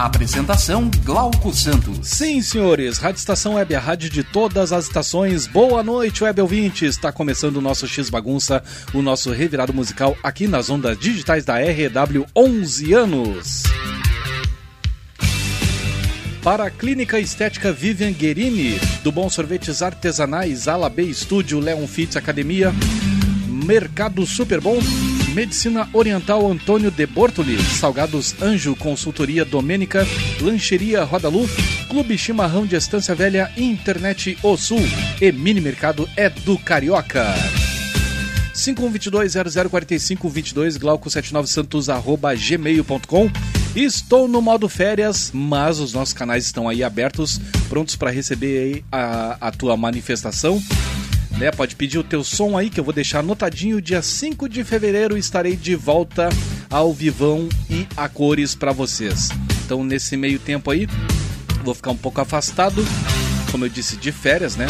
Apresentação Glauco Santos. Sim, senhores, Rádio Estação Web, a rádio de todas as estações. Boa noite, web ouvintes. Está começando o nosso X Bagunça, o nosso revirado musical aqui nas ondas digitais da RW 11 anos. Para a Clínica Estética Vivian Guerini, do Bom Sorvetes Artesanais, Ala B Estúdio, Leon Fitz Academia, Mercado Super Bom, Medicina Oriental Antônio de Bortoli, Salgados Anjo Consultoria Domênica, Lancheria Rodalu, Clube Chimarrão de Estância Velha, Internet O Sul e Mini Mercado é do Carioca. 5122-004522, Glauco79santos, arroba gmail.com. Estou no modo férias, mas os nossos canais estão aí abertos, prontos para receber a, a tua manifestação né? Pode pedir o teu som aí que eu vou deixar anotadinho. Dia 5 de fevereiro estarei de volta ao vivão e a cores para vocês. Então nesse meio tempo aí, vou ficar um pouco afastado, como eu disse, de férias, né?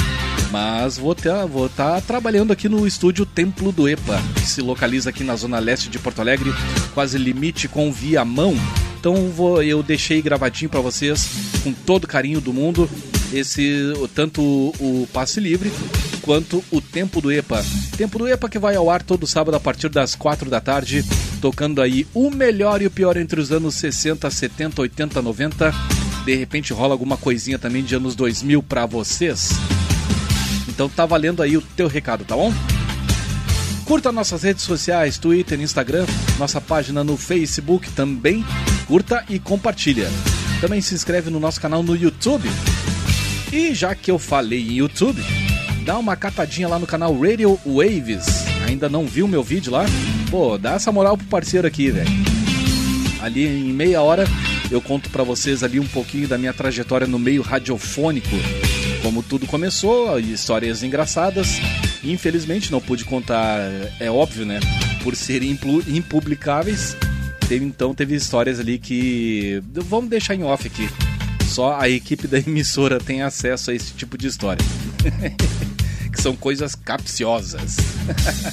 Mas vou estar vou tá trabalhando aqui no estúdio Templo do EPA, que se localiza aqui na zona leste de Porto Alegre, quase limite com Viamão. Então vou, eu deixei gravadinho para vocês com todo carinho do mundo esse tanto o passe livre quanto o Tempo do EPA. Tempo do EPA que vai ao ar todo sábado a partir das 4 da tarde, tocando aí o melhor e o pior entre os anos 60, 70, 80, 90. De repente rola alguma coisinha também de anos 2000 para vocês. Então tá valendo aí o teu recado, tá bom? Curta nossas redes sociais, Twitter, Instagram, nossa página no Facebook também. Curta e compartilha. Também se inscreve no nosso canal no YouTube. E já que eu falei em YouTube, dá uma catadinha lá no canal Radio Waves. Ainda não viu meu vídeo lá? Pô, dá essa moral pro parceiro aqui, velho. Ali em meia hora eu conto para vocês ali um pouquinho da minha trajetória no meio radiofônico. Como tudo começou, histórias engraçadas. Infelizmente não pude contar, é óbvio, né? Por serem impublicáveis. Teve, então teve histórias ali que. Vamos deixar em off aqui. Só a equipe da emissora tem acesso a esse tipo de história. que são coisas capciosas.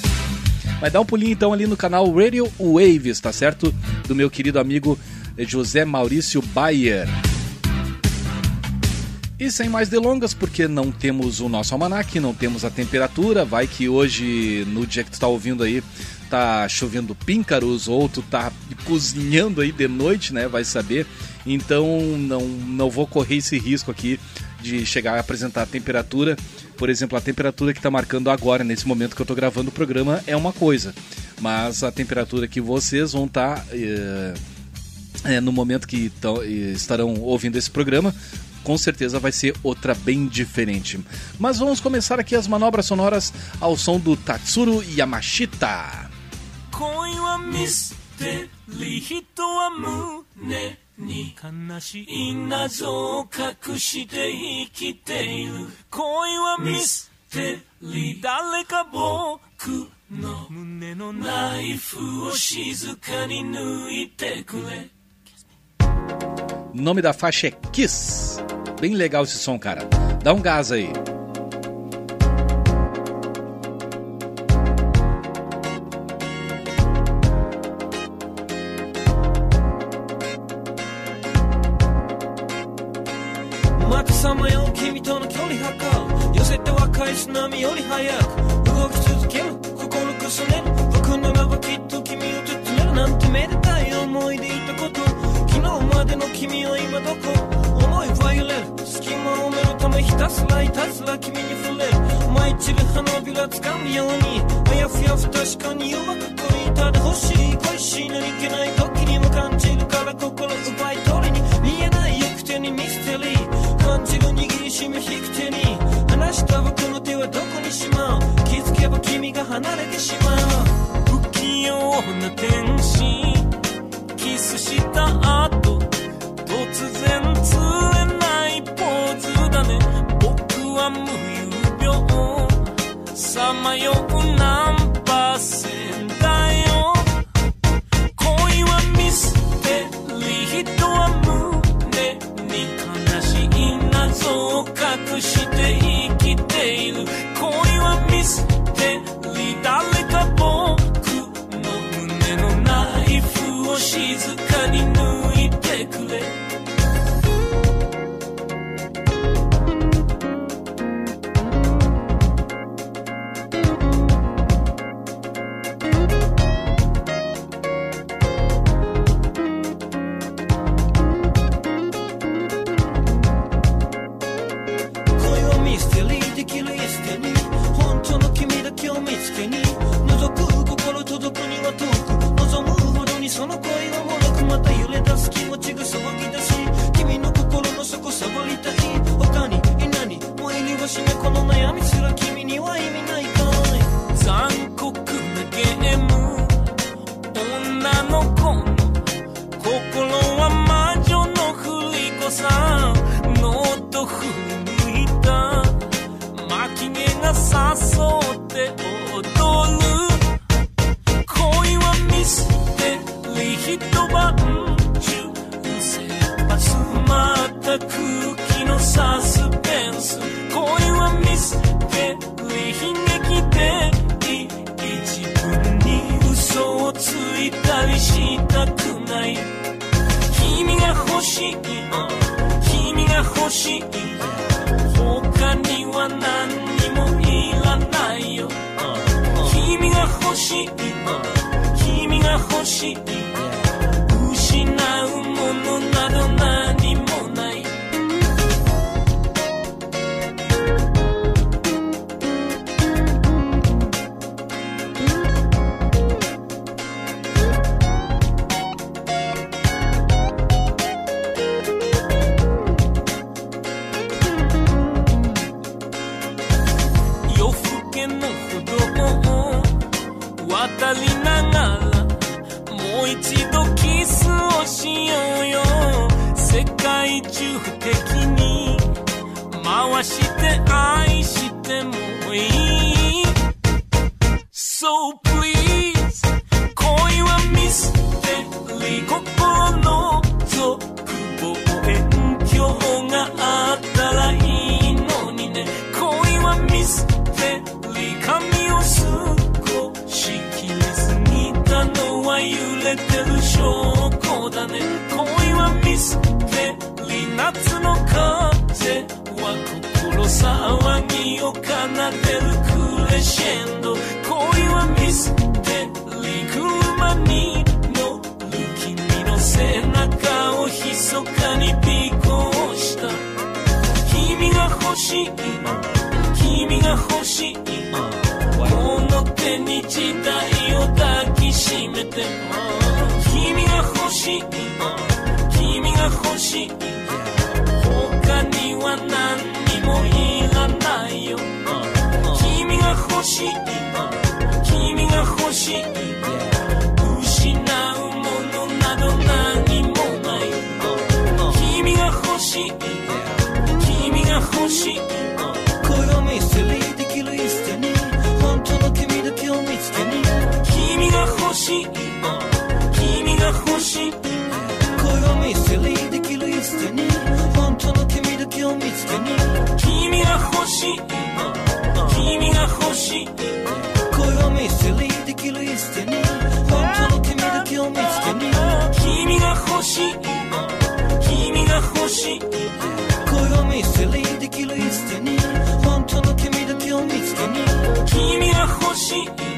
Mas dá um pulinho então ali no canal Radio Waves, tá certo? Do meu querido amigo José Maurício Bayer. E sem mais delongas, porque não temos o nosso almanac, não temos a temperatura, vai que hoje, no dia que tu tá ouvindo aí, tá chovendo píncaros, ou tu tá cozinhando aí de noite, né? Vai saber. Então não, não vou correr esse risco aqui de chegar a apresentar a temperatura. Por exemplo, a temperatura que está marcando agora, nesse momento que eu estou gravando o programa, é uma coisa. Mas a temperatura que vocês vão estar. Tá, é, é, no momento que tão, estarão ouvindo esse programa, com certeza vai ser outra bem diferente. Mas vamos começar aqui as manobras sonoras ao som do Tatsuro Yamashita. に悲しい謎を隠して生きている恋はミステリー誰か僕の胸のナイフを静かに抜いてくれ Nome da faixa é Kiss. Bem legal esse som, cara. Dá um gás aí. 道を渡りながらもう一度キスをしようよ世界中的に回して愛してもいい So please 恋はミステリー。心の続望遠鏡があったらいいのにね恋はミステリー。こしきれすぎたのは揺れてる証拠だね。恋はミステリー。夏の風は心騒ぎを奏でるクレシェンド。恋はミステリー。車に乗る君の背中を密かに尾行した。君が欲しい。君が欲しい。の手に時代を抱きしめて君が欲しい君が欲しい他には何にもいらないよ。君が欲しい君が欲しい失うものなど何もない君が欲しい君が欲しいが欲しい君が欲しい恋はミステリーできるイステに本当の君だけを見つけに。君が欲しい君が欲しい恋はミステリーでに本当の。君だけを見つけに君が欲しい君が欲しい恋はミステリーできるイステに本当の君だけを見つけに。君が欲しい君が欲しい恋はミステリーできるイステに本当の君だけを見つけに。君が欲しい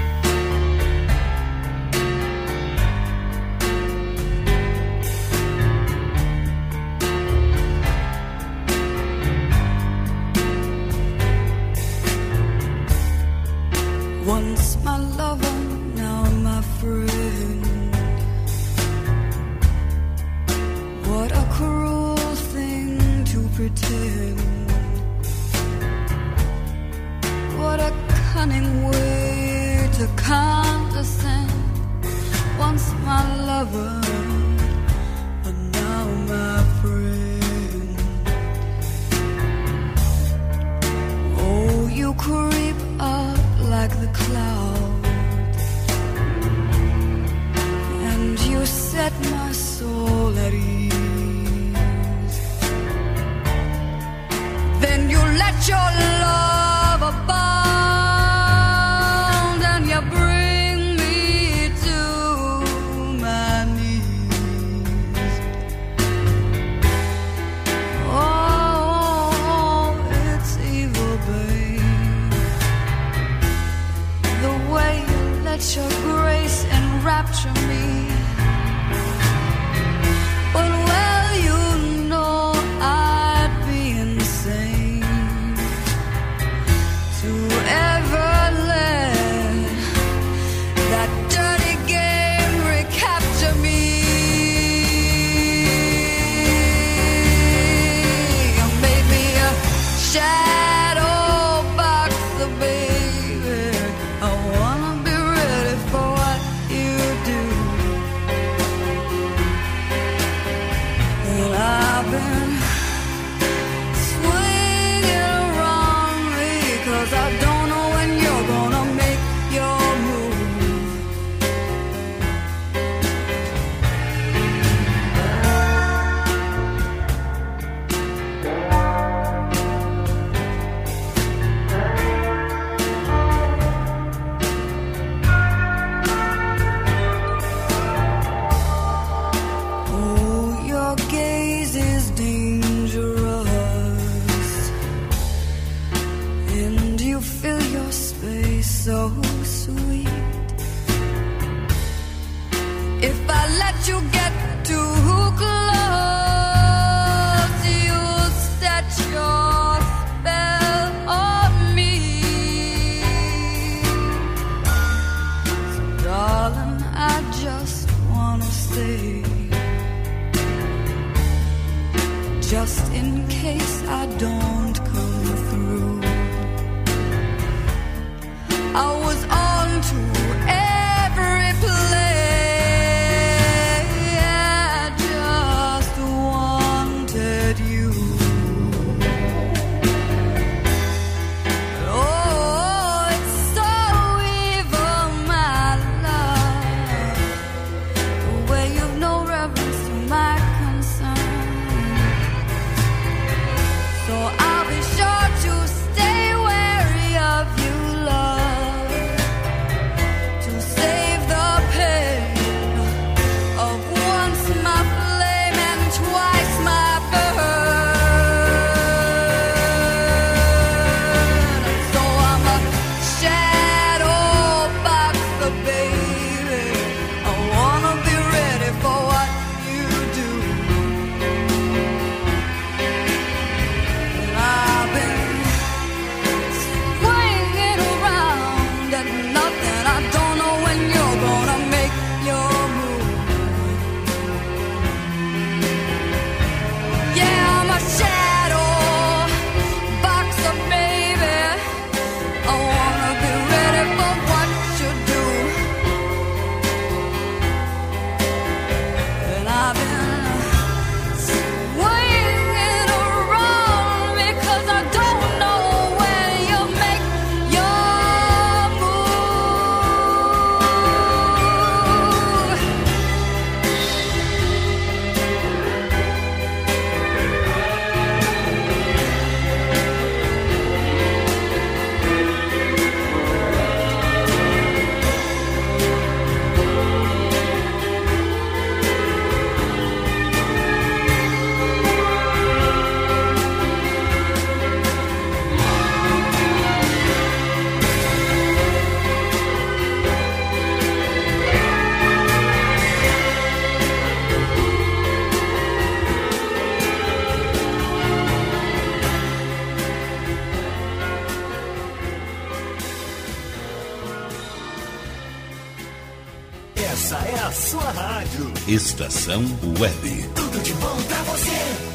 Essa é a sua rádio. Estação Web. Tudo de bom pra você.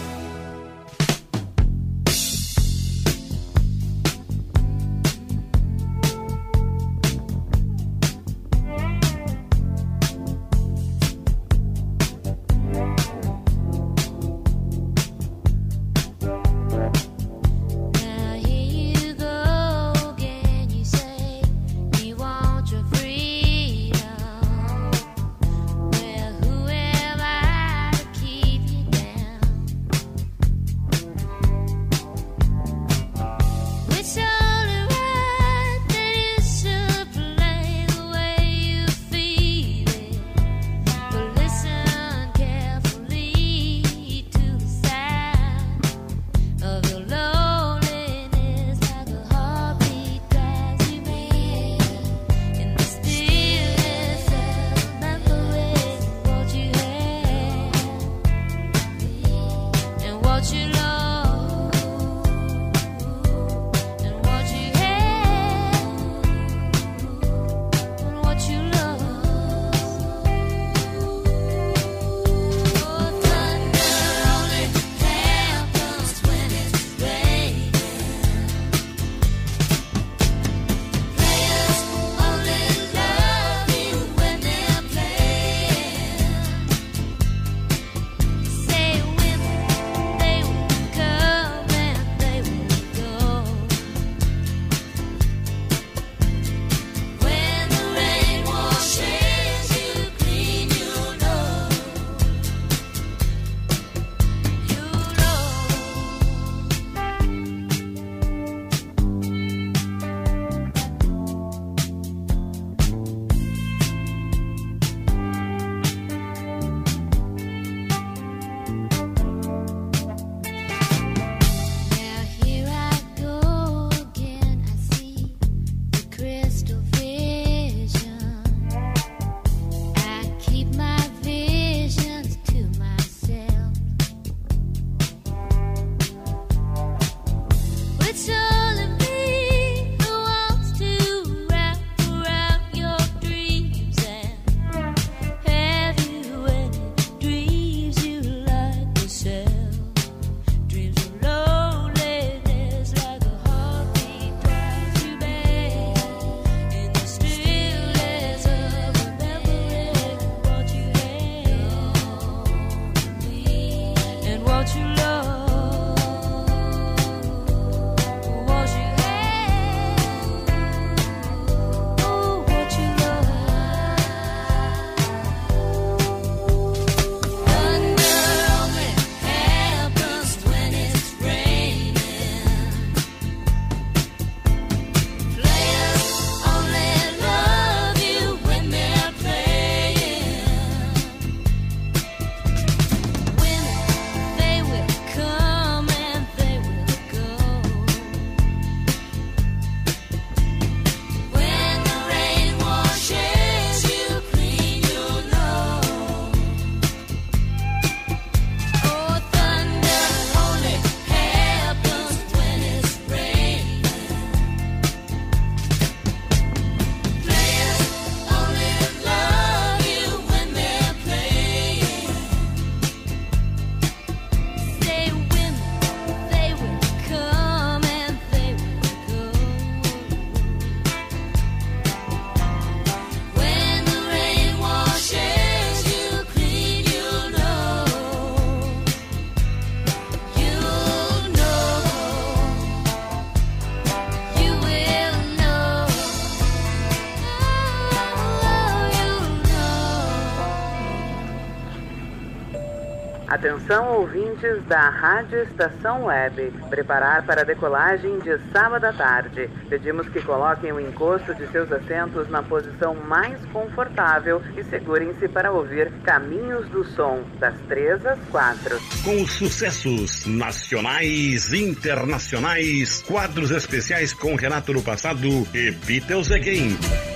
Atenção ouvintes da Rádio Estação Web. Preparar para a decolagem de sábado à tarde. Pedimos que coloquem o encosto de seus assentos na posição mais confortável e segurem-se para ouvir Caminhos do Som, das 3 às 4. Com sucessos nacionais, internacionais, quadros especiais com Renato no passado e Beatles Again.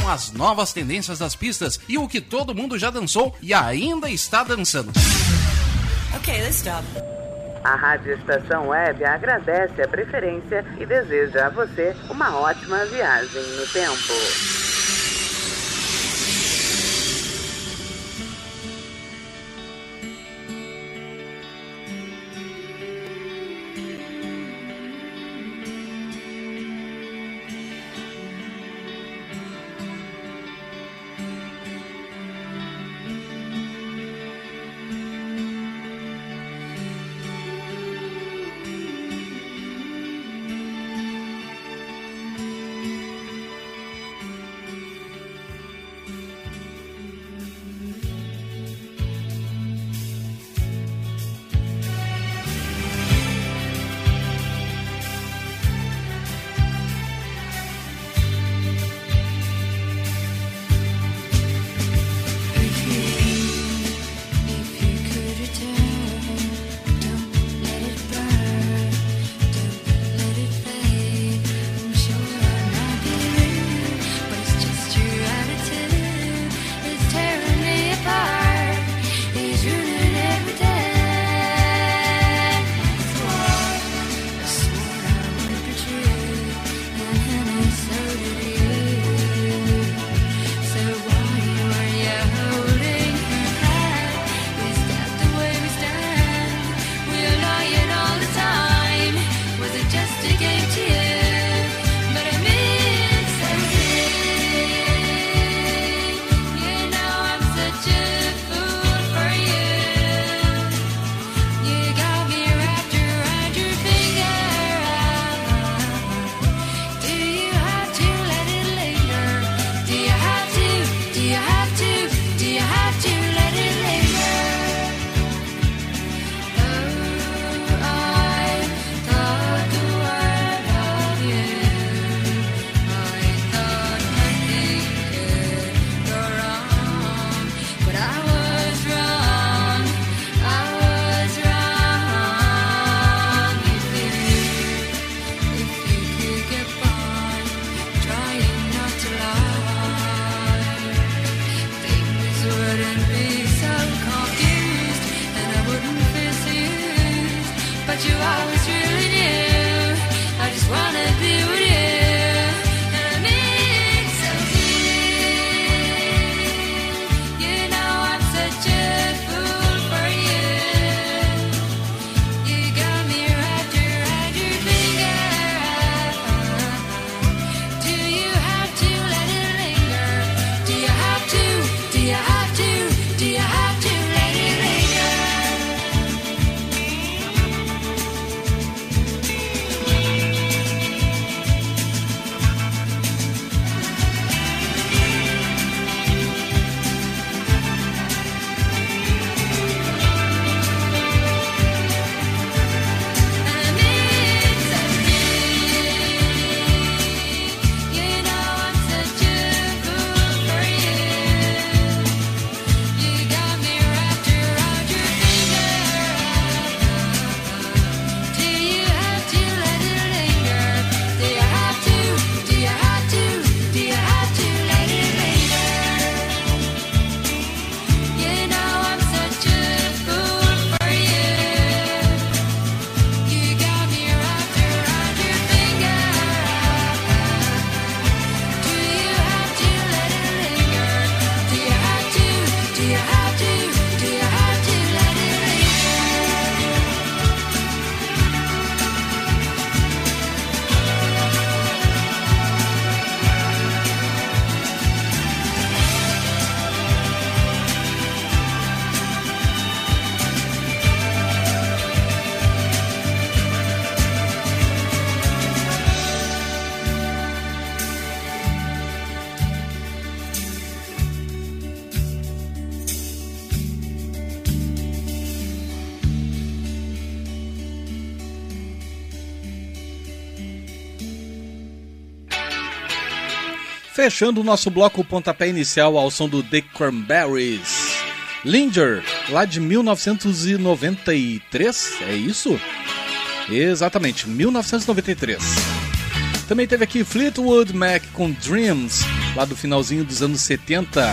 Com as novas tendências das pistas e o que todo mundo já dançou e ainda está dançando. Okay, let's stop. A Rádio Estação Web agradece a preferência e deseja a você uma ótima viagem no tempo. Fechando o nosso bloco pontapé inicial ao som do The Cranberries. Linger, lá de 1993, é isso? Exatamente, 1993. Também teve aqui Fleetwood Mac com Dreams, lá do finalzinho dos anos 70.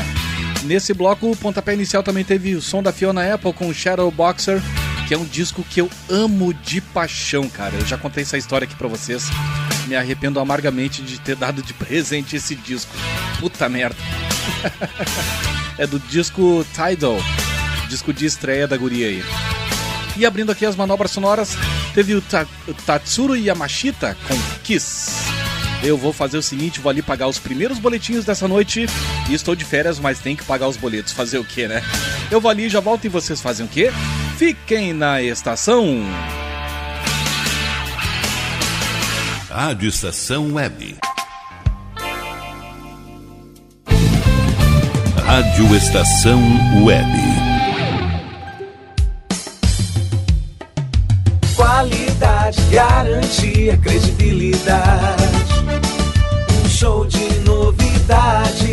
Nesse bloco, o pontapé inicial também teve o som da Fiona Apple com Shadow Boxer, que é um disco que eu amo de paixão, cara. Eu já contei essa história aqui pra vocês. Me arrependo amargamente de ter dado de presente esse disco. Puta merda. é do disco Tidal, disco de estreia da guria aí. E abrindo aqui as manobras sonoras, teve o, Ta o Tatsuro Yamashita com Kiss. Eu vou fazer o seguinte, vou ali pagar os primeiros boletinhos dessa noite. E estou de férias, mas tem que pagar os boletos. Fazer o quê, né? Eu vou ali, já volto e vocês fazem o quê? Fiquem na estação. Rádio Estação Web. Rádio Estação Web. Qualidade, garantia, credibilidade. Um show de novidades.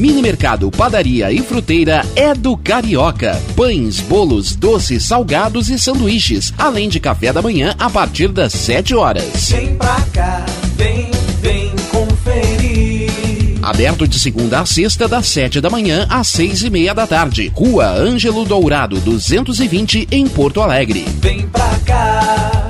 Mini Mercado, Padaria e Fruteira é do Carioca. Pães, bolos, doces, salgados e sanduíches, além de café da manhã a partir das 7 horas. Vem pra cá, vem, vem conferir. Aberto de segunda a sexta, das 7 da manhã às 6 e meia da tarde. Rua Ângelo Dourado, 220, em Porto Alegre. Vem pra cá.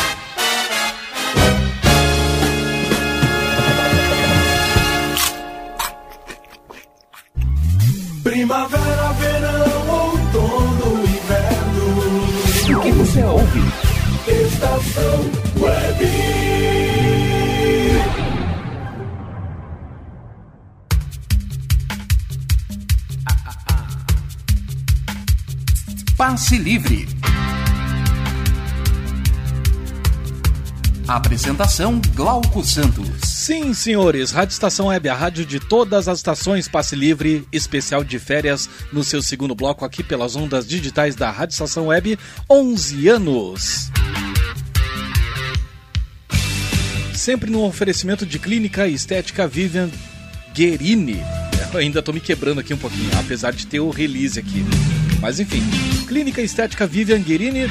Passe Livre. Apresentação Glauco Santos. Sim, senhores, Rádio Estação Web, a rádio de todas as estações Passe Livre, especial de férias no seu segundo bloco aqui pelas ondas digitais da Rádio Estação Web, 11 anos. Sempre no oferecimento de clínica estética Vivian Guerini. Eu ainda tô me quebrando aqui um pouquinho, apesar de ter o release aqui. Mas enfim, Clínica Estética Vivian Guerini,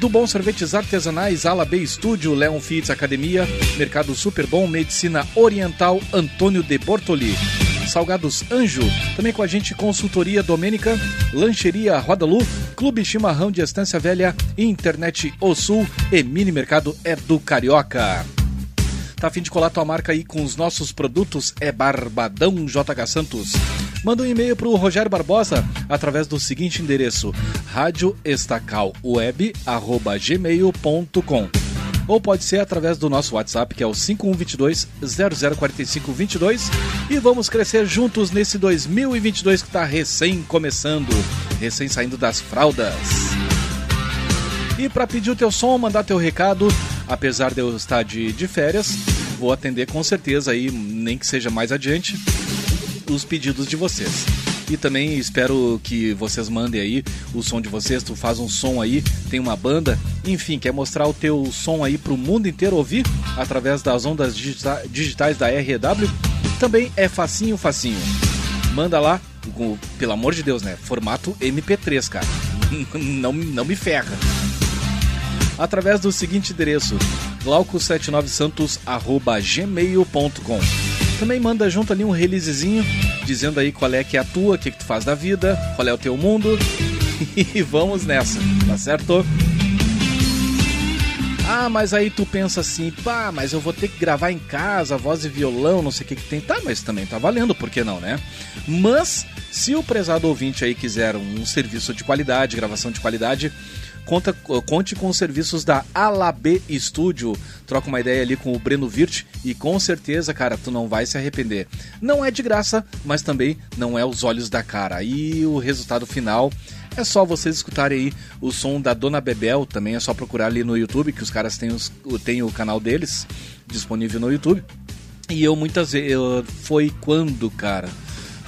do Bom Sorvetes Artesanais, Ala B Estúdio, Leon Fitz Academia, Mercado Super Bom, Medicina Oriental, Antônio de Bortoli. Salgados Anjo, também com a gente Consultoria Domênica, Lancheria Rodalu, Clube Chimarrão de Estância Velha, Internet O Sul e Mini Mercado é do Carioca. Tá a fim de colar tua marca aí com os nossos produtos? É Barbadão JH Santos. Manda um e-mail para o Rogério Barbosa através do seguinte endereço: radioestacalweb@gmail.com ou pode ser através do nosso WhatsApp, que é o 5122 004522. E vamos crescer juntos nesse 2022 que está recém começando, recém saindo das fraldas. E para pedir o teu som, mandar teu recado, apesar de eu estar de, de férias, vou atender com certeza aí, nem que seja mais adiante, os pedidos de vocês. E também espero que vocês mandem aí o som de vocês, tu faz um som aí, tem uma banda, enfim, quer mostrar o teu som aí pro mundo inteiro ouvir através das ondas digita digitais da REW, também é facinho, facinho. Manda lá, com, pelo amor de Deus, né? Formato MP3, cara. não, não me ferra. Através do seguinte endereço, glauco79santos.gmail.com também manda junto ali um releasezinho dizendo aí qual é que é a tua, o que, que tu faz da vida, qual é o teu mundo. E vamos nessa, tá certo? Ah, mas aí tu pensa assim, pá, mas eu vou ter que gravar em casa, voz e violão, não sei o que, que tem. Tá, mas também tá valendo, por que não, né? Mas, se o prezado ouvinte aí quiser um serviço de qualidade, gravação de qualidade, conta, conte com os serviços da Alab Studio. Troca uma ideia ali com o Breno Virt e com certeza, cara, tu não vai se arrepender. Não é de graça, mas também não é os olhos da cara. E o resultado final é só vocês escutarem aí o som da Dona Bebel, também é só procurar ali no YouTube, que os caras têm, os, têm o canal deles disponível no YouTube. E eu muitas vezes. Foi quando, cara?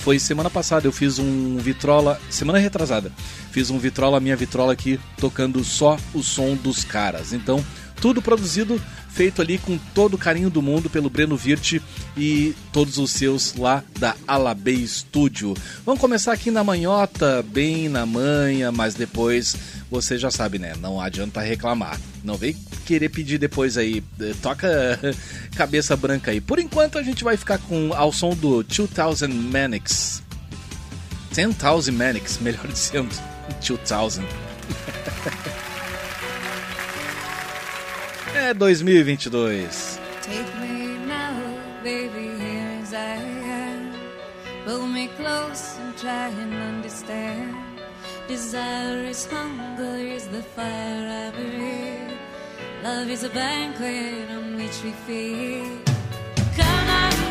Foi semana passada, eu fiz um vitrola. Semana retrasada. Fiz um vitrola, minha vitrola aqui, tocando só o som dos caras. Então, tudo produzido, feito ali com todo o carinho do mundo pelo Breno Virt e todos os seus lá da Alabê Studio. Vamos começar aqui na manhota, bem na manha, mas depois você já sabe, né? Não adianta reclamar. Não vem querer pedir depois aí. eh, Toca cabeça branca aí. Por enquanto a gente vai ficar com ao som do 2000 Manics. 10,000 Manics, melhor dizendo. 2000. é 2022. Baby, Desire is hunger, is the fire I breathe. Love is a banquet on which we feed. Come on.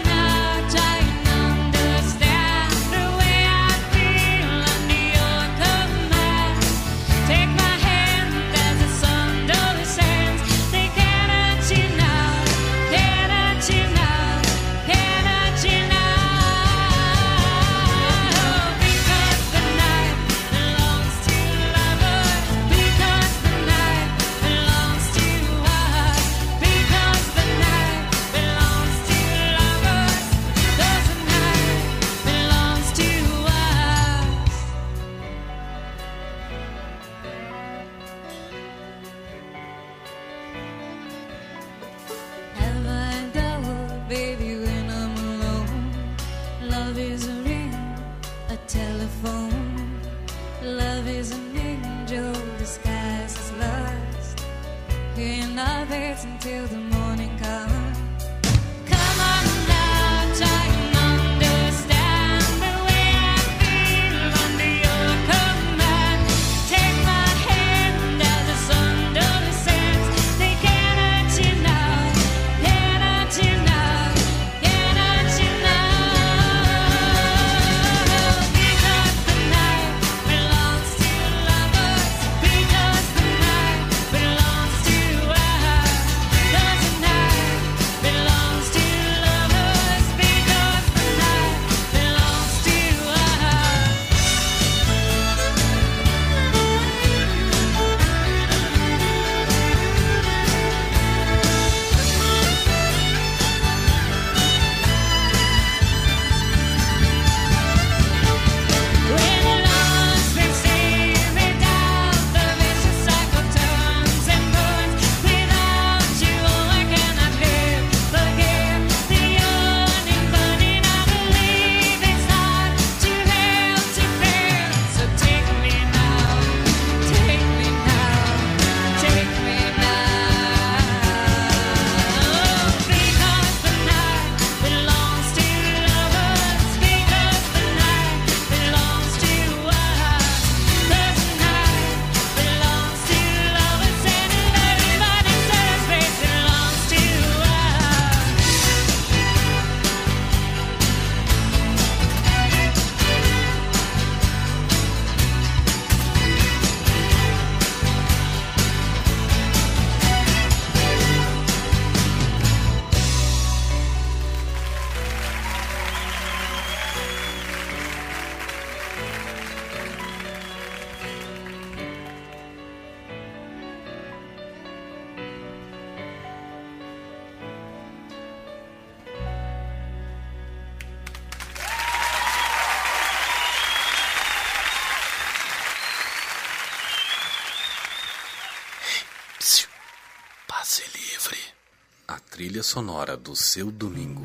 sonora do seu domingo.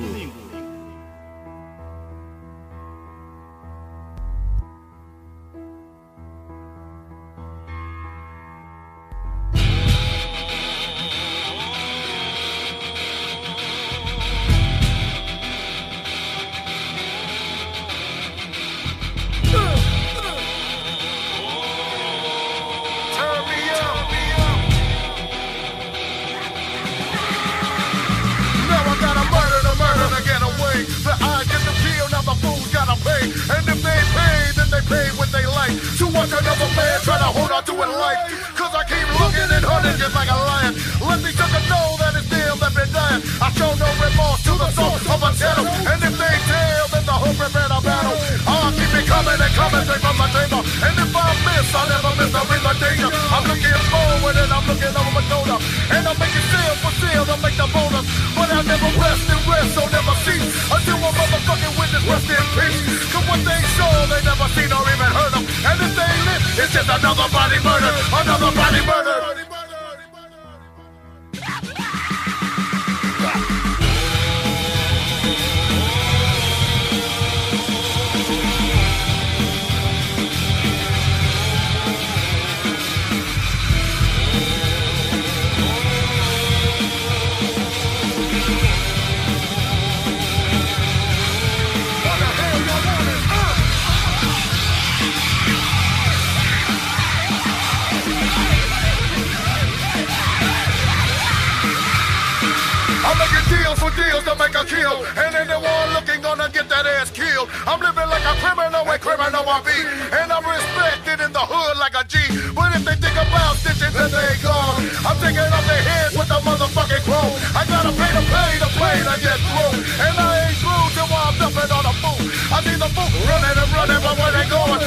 When criminal I be. And I'm respected in the hood like a G. But if they think about stitching, then they gone. I'm taking off their heads with a motherfucking chrome. I gotta pay to pay to play to get through. And I ain't through till I'm dumping on a fool. I see the fool running and running, but where they going?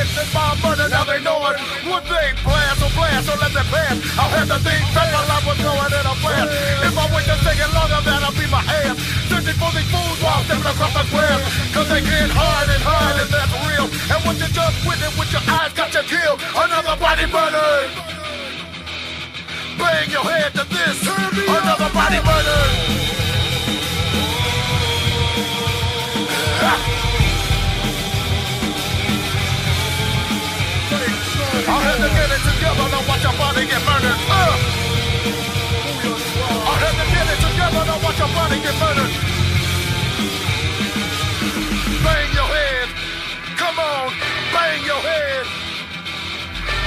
Witness my murder, now they know it. Would they blast or blast or let them pass? I'll have to think back while I was going in a blast. If I wait to take it longer, that'll be my ass. Searching for these fools while stepping across the grass. Cause they and and that's real. And what you just witnessed with your eyes got you killed. Another body murdered. Bang your head to this. Another body murdered. Had to get it together, now watch your body get murdered. Uh. I had to get it together, watch your body get. Bang your head. Come on, bang your head.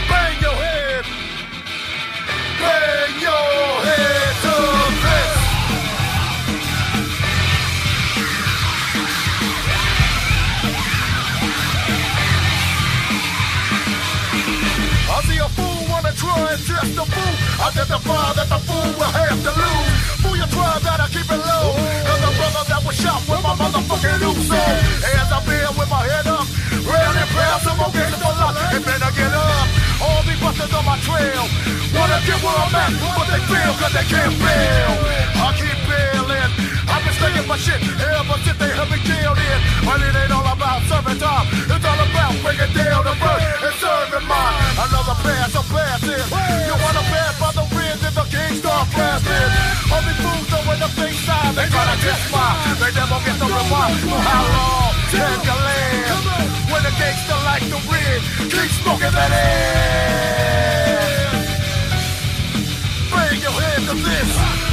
Bang your head. Bang your head try and test the fool. Identify that the fool will have to lose. Fool, you try that I keep it low. Cause the brother that was shot with my motherfucking Uso. As I been with my head up, round and proud, some more games for life. And better get up. All these busters on my trail. Wanna get where I'm at, but they fail cause they can't fail. I keep bailing. I've been staying my shit ever since they have me jailed in. But it ain't all about serving time. It's all about breaking down the bird and serving mine. A pass in. You wanna pass by the wind and the king start blasting. These fools know when the thing side, they tryna diss mine. They never get the reward for how long can you live? When the gangster like the wind, keep smoking that air. Bring your head to this.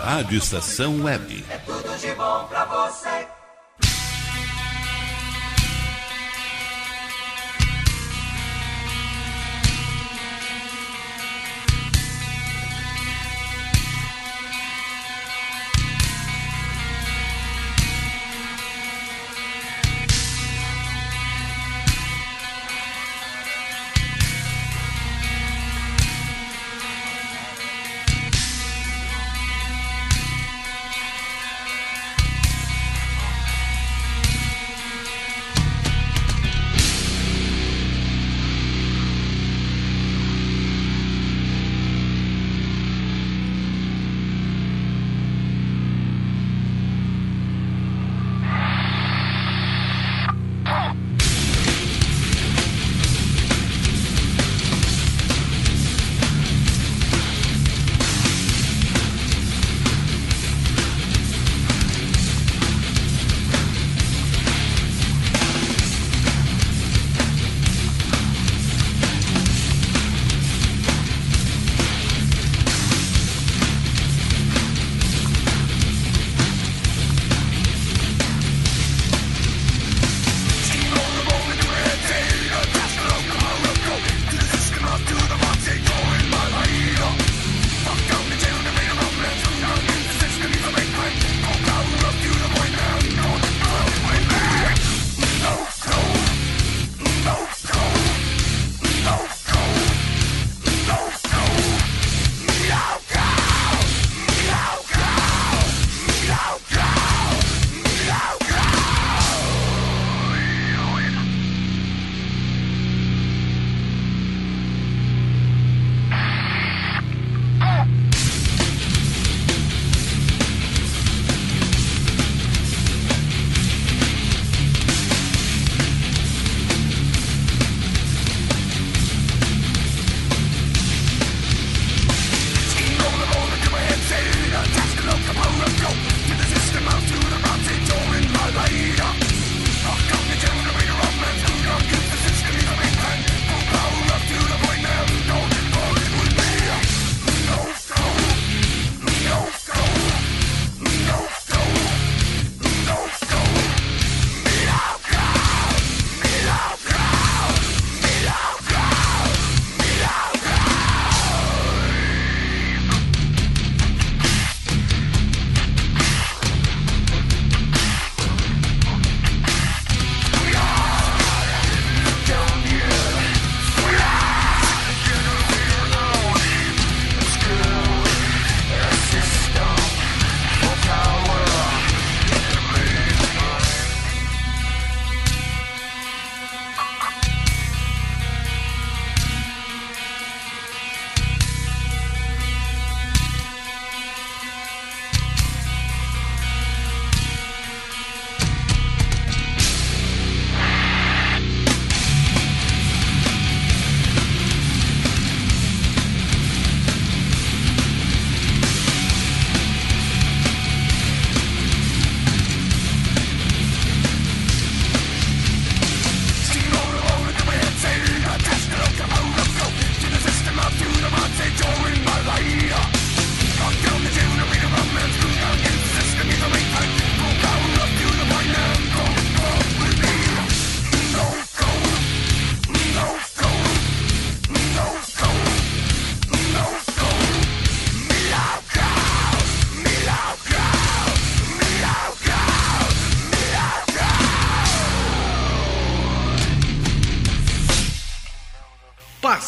Rádio Estação Web. Tudo de bom pra você.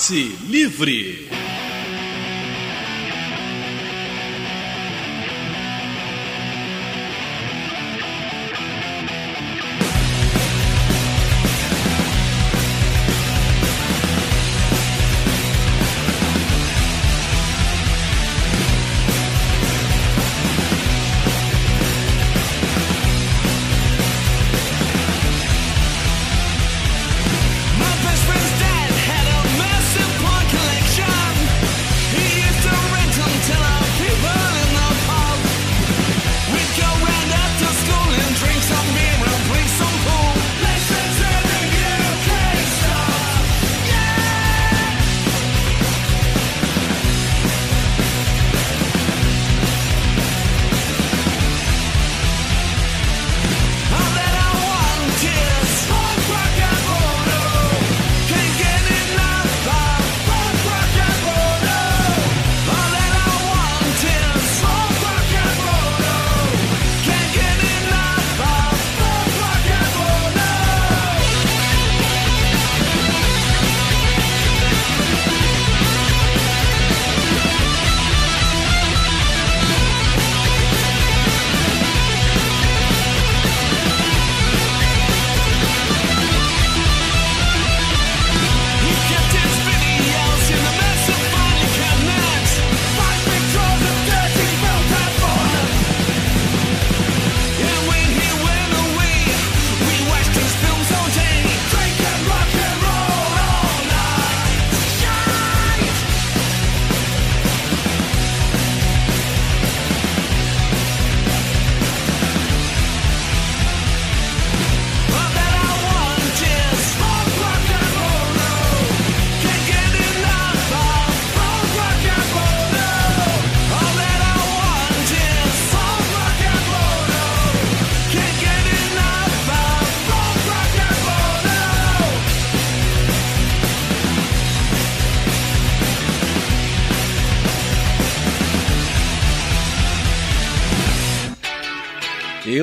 Passe Livre.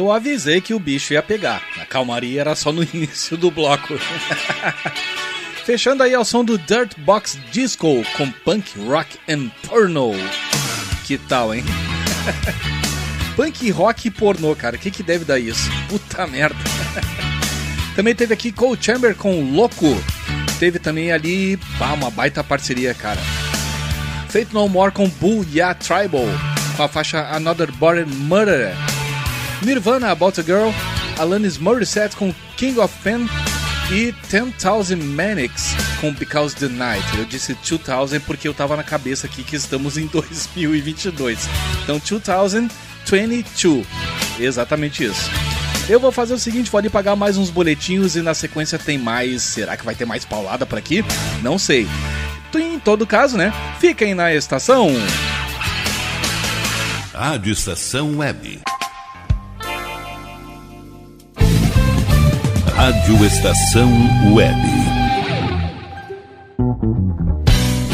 Eu avisei que o bicho ia pegar. A calmaria era só no início do bloco. Fechando aí ao som do Dirt Box Disco com punk rock and porno. Que tal, hein? punk rock e pornô, cara. O que, que deve dar isso? Puta merda. também teve aqui Cole Chamber com Louco. Teve também ali, pá, uma baita parceria, cara. Fate No More com Bull Tribal. Com a faixa Another Born Murder. Nirvana About a Girl, Alanis Morissette com King of Pen e 10,000 Manics com Because the Night. Eu disse 2000 porque eu tava na cabeça aqui que estamos em 2022. Então 2022. Exatamente isso. Eu vou fazer o seguinte, ali pagar mais uns boletinhos e na sequência tem mais. Será que vai ter mais paulada por aqui? Não sei. Em todo caso, né? Fiquem na estação. Rádio Estação Web. Rádio Estação Web.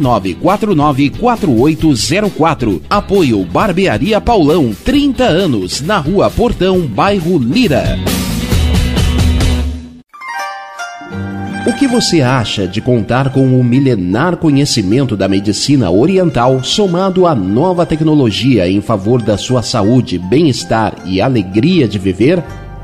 51999494804. Apoio Barbearia Paulão, 30 anos, na Rua Portão, bairro Lira. O que você acha de contar com o milenar conhecimento da medicina oriental somado à nova tecnologia em favor da sua saúde, bem-estar e alegria de viver?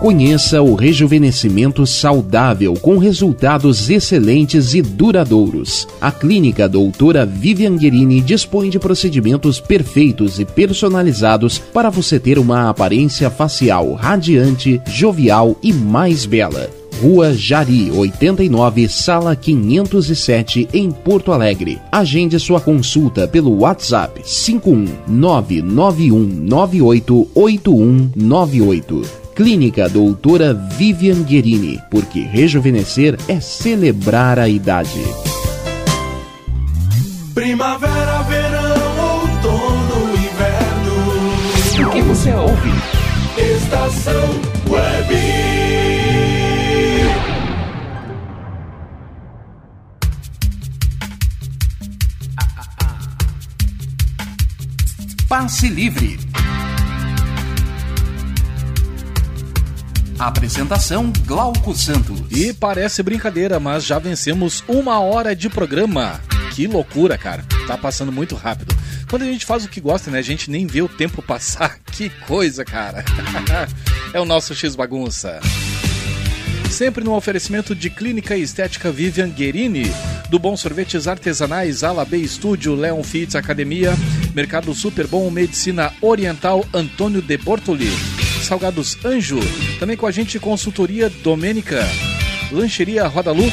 Conheça o rejuvenescimento saudável com resultados excelentes e duradouros. A clínica doutora Vivian Guerini dispõe de procedimentos perfeitos e personalizados para você ter uma aparência facial radiante, jovial e mais bela. Rua Jari, 89, sala 507, em Porto Alegre. Agende sua consulta pelo WhatsApp 51991988198. Clínica Doutora Vivian Guerini, porque rejuvenescer é celebrar a idade. Primavera, verão, outono, inverno. O que você ouve? Estação Web. Passe Livre. Apresentação Glauco Santos. E parece brincadeira, mas já vencemos uma hora de programa. Que loucura, cara. Tá passando muito rápido. Quando a gente faz o que gosta, né? A gente nem vê o tempo passar. Que coisa, cara. é o nosso X Bagunça. Sempre no oferecimento de Clínica Estética Vivian Guerini, do Bom Sorvetes Artesanais, Ala B Estúdio, Leon Fitz Academia, Mercado Super Bom, Medicina Oriental, Antônio de Bortoli, Salgados Anjo, também com a gente Consultoria Domênica, Lancheria Rodalu,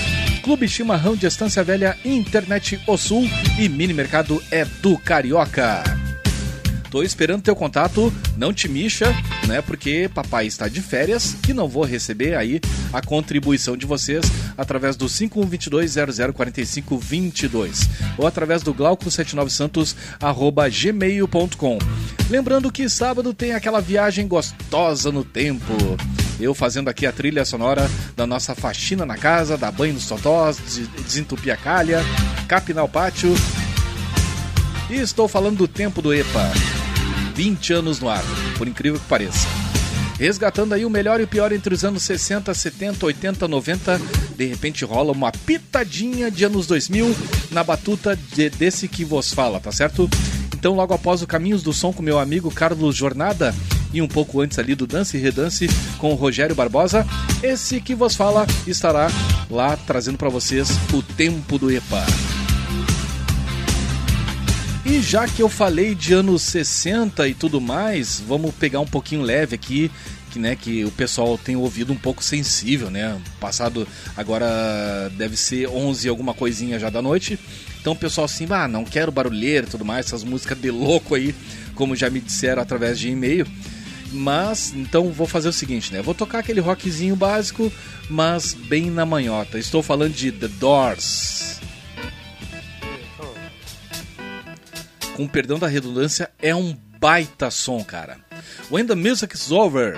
Clube Chimarrão de Estância Velha, Internet O Sul e Mini Mercado é do Carioca. Tô esperando teu contato, não te mixa, né? Porque papai está de férias e não vou receber aí a contribuição de vocês através do 5122004522 ou através do glauco79santos arroba gmail.com. Lembrando que sábado tem aquela viagem gostosa no tempo. Eu fazendo aqui a trilha sonora da nossa faxina na casa, dar banho nos totós, des- desentupir a calha, capinar o pátio. E estou falando do tempo do EPA. 20 anos no ar, por incrível que pareça. Resgatando aí o melhor e o pior entre os anos 60, 70, 80, 90. De repente rola uma pitadinha de anos 2000 na batuta de- desse que vos fala, tá certo? Então, logo após o Caminhos do Som com meu amigo Carlos Jornada e um pouco antes ali do Dance e Redance com o Rogério Barbosa, esse que vos fala estará lá trazendo para vocês o tempo do EPA. E já que eu falei de anos 60 e tudo mais, vamos pegar um pouquinho leve aqui, que, né, que o pessoal tem ouvido um pouco sensível, né? Passado agora deve ser 11 alguma coisinha já da noite. Então o pessoal assim, ah, não quero barulheiro e tudo mais, essas músicas de louco aí, como já me disseram através de e-mail. Mas, então vou fazer o seguinte, né? Vou tocar aquele rockzinho básico, mas bem na manhota. Estou falando de The Doors. Com perdão da redundância, é um baita som, cara. When the Music is Over.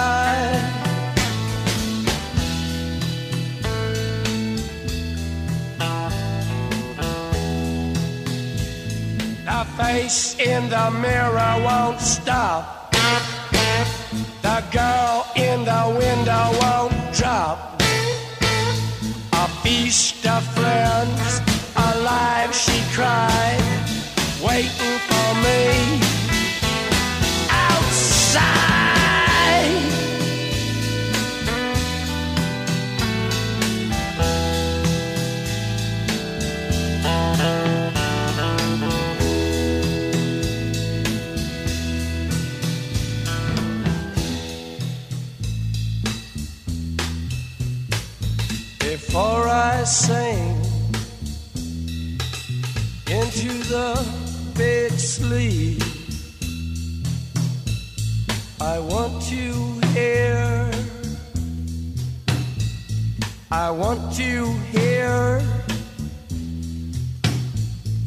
face in the mirror won't stop. The girl in the window won't drop.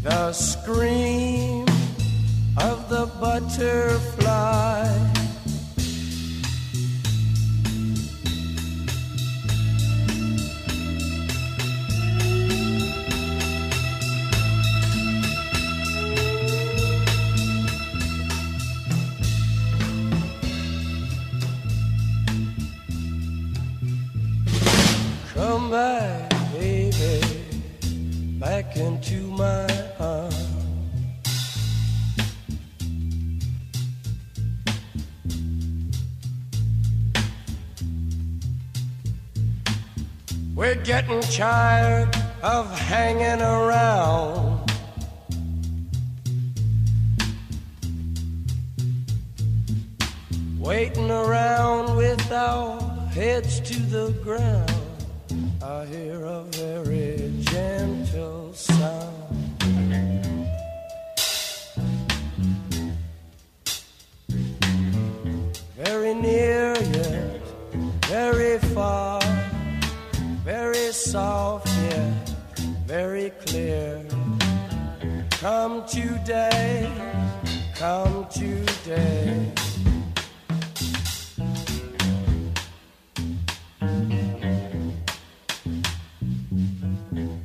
the scream of the butterfly. Getting tired of hanging around. Waiting around with our heads to the ground. I hear a very gentle soft yet very clear. Come today, come today.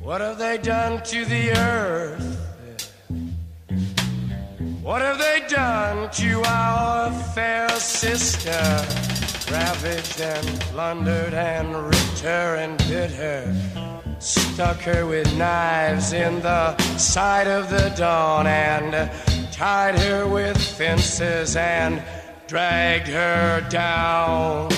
What have they done to the earth? What have they done to our fair sister? Ravaged and plundered and ripped her and bit her. Stuck her with knives in the side of the dawn and tied her with fences and dragged her down.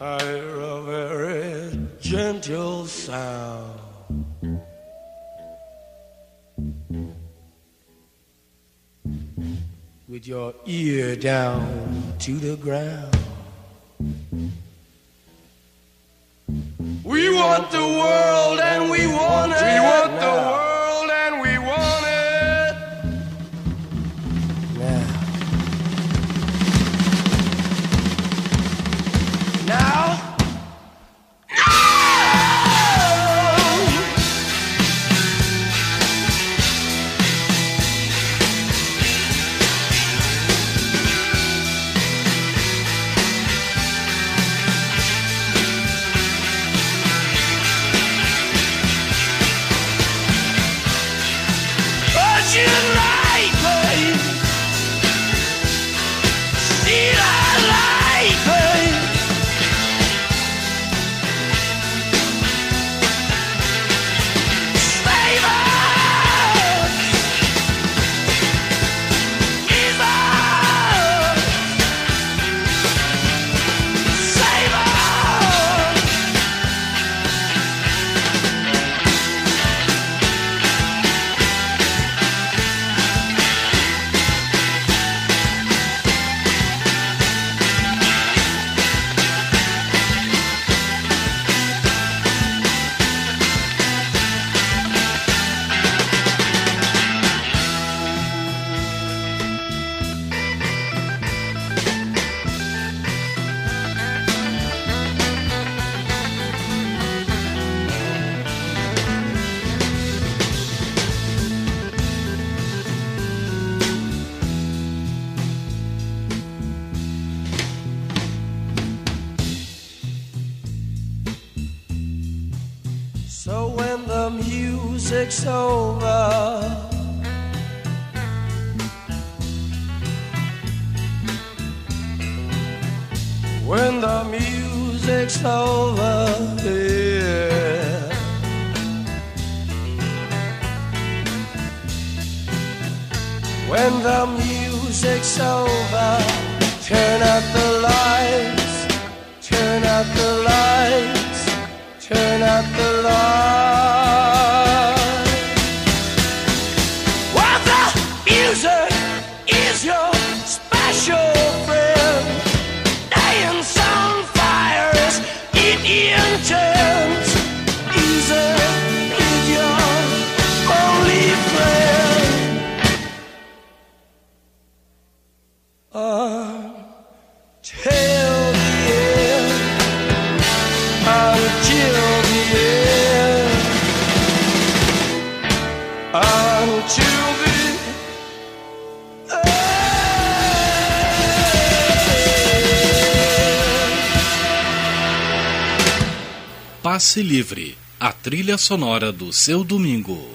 I hear a very gentle sound. With your ear down to the ground. We want the world and we want it. We want the world so trilha sonora do seu domingo.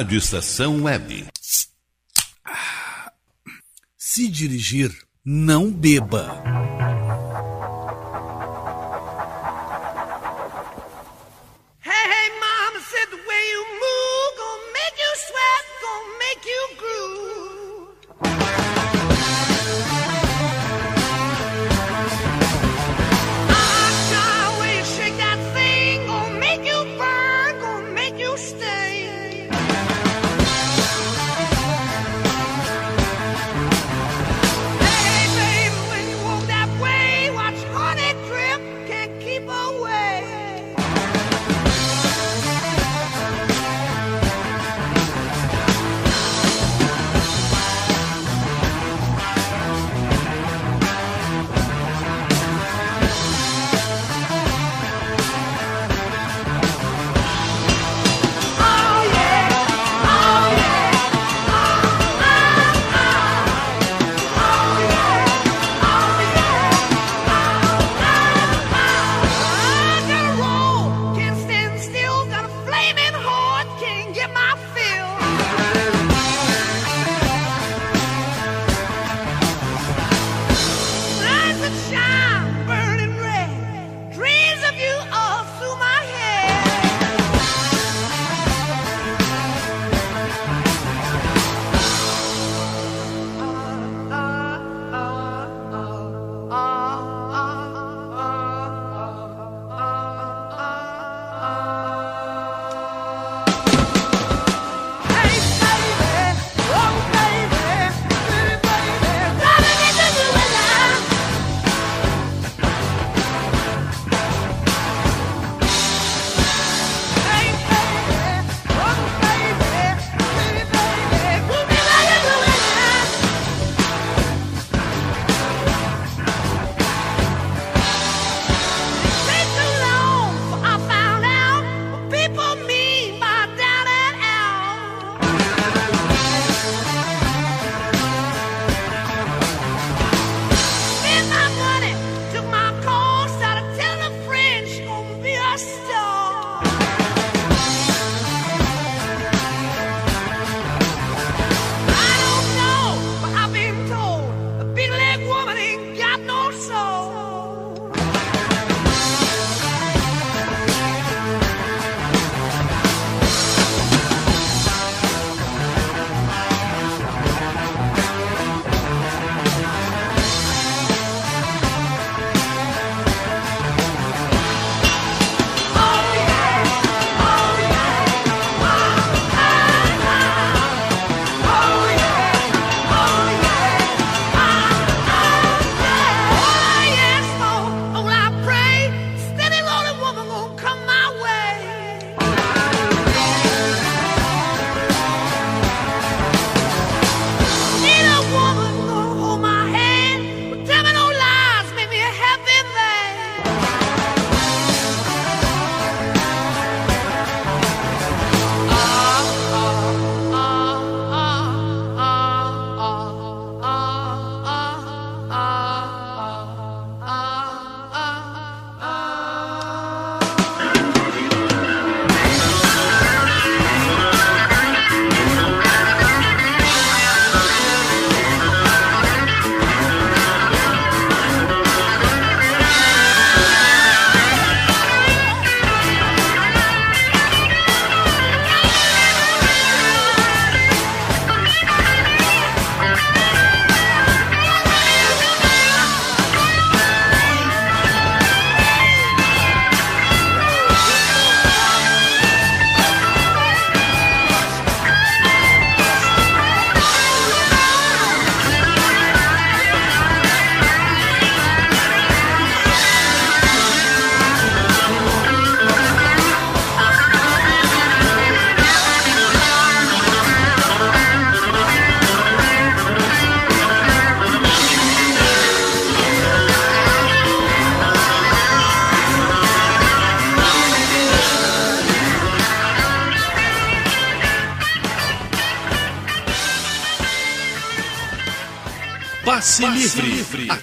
Rádio Estação Web. Se dirigir, não beba.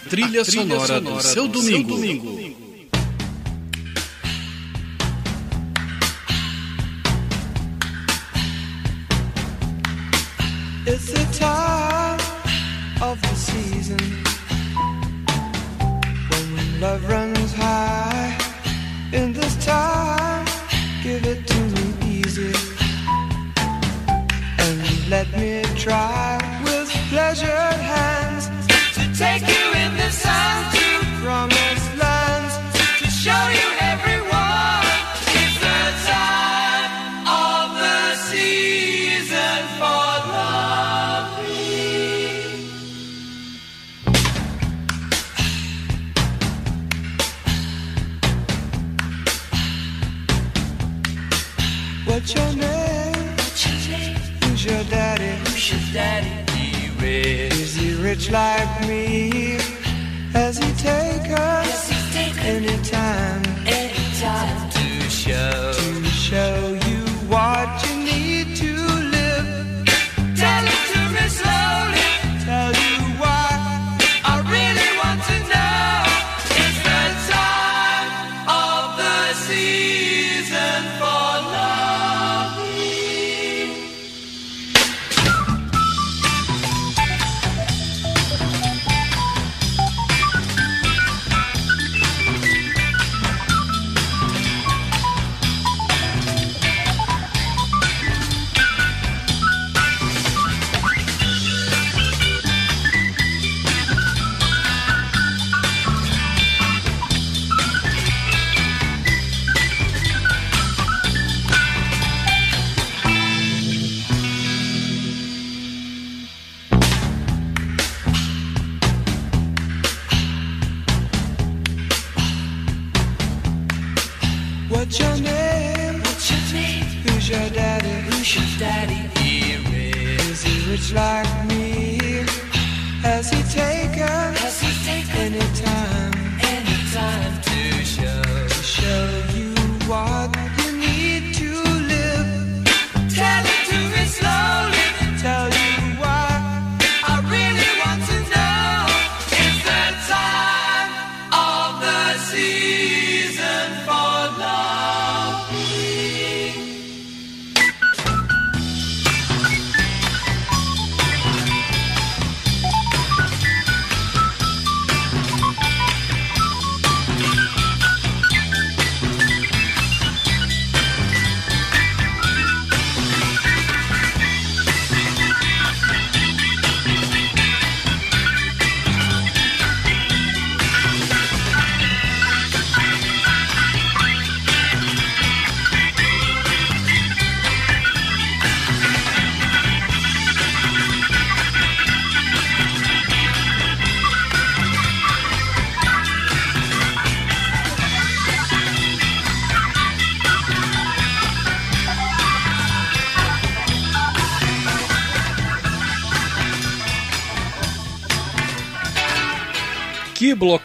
Trilha, sonora, do seu domingo. time of the season when love runs high. In this time, give it to me easy and let me try with pleasured hands to take you in the sun to promised rich like me? Has he take us anytime?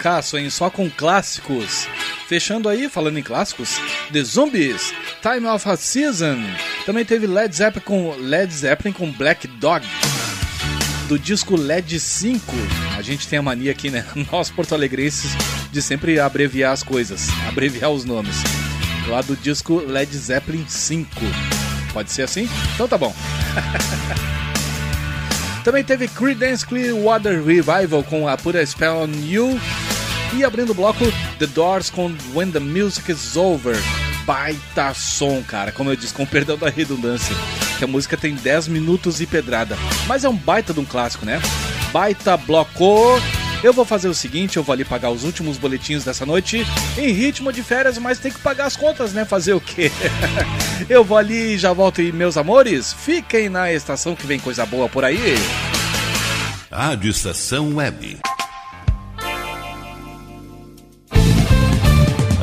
Que blocaço, hein? Só com clássicos. Fechando aí, falando em clássicos, The Zombies, Time of a Season. Também teve Led Zeppelin com, Led Zeppelin com Black Dog. Do disco LED 5. A gente tem a mania aqui, né? Nós porto-alegrenses de sempre abreviar as coisas, abreviar os nomes. Lá do disco Led Zeppelin 5. Pode ser assim? Então tá bom. Também teve Creedence Clearwater Revival com a Put a Spell on You. E abrindo o bloco, The Doors com When the Music is Over. Baita som, cara. Como eu disse, com perdão da redundância. Que a música tem 10 minutos e pedrada. Mas é um baita de um clássico, né? Baita bloco. Eu vou fazer o seguinte, eu vou ali pagar os últimos boletins dessa noite em ritmo de férias, mas tem que pagar as contas, né? Fazer o quê? eu vou ali e já volto e meus amores, fiquem na estação que vem coisa boa por aí. Rádio Estação Web.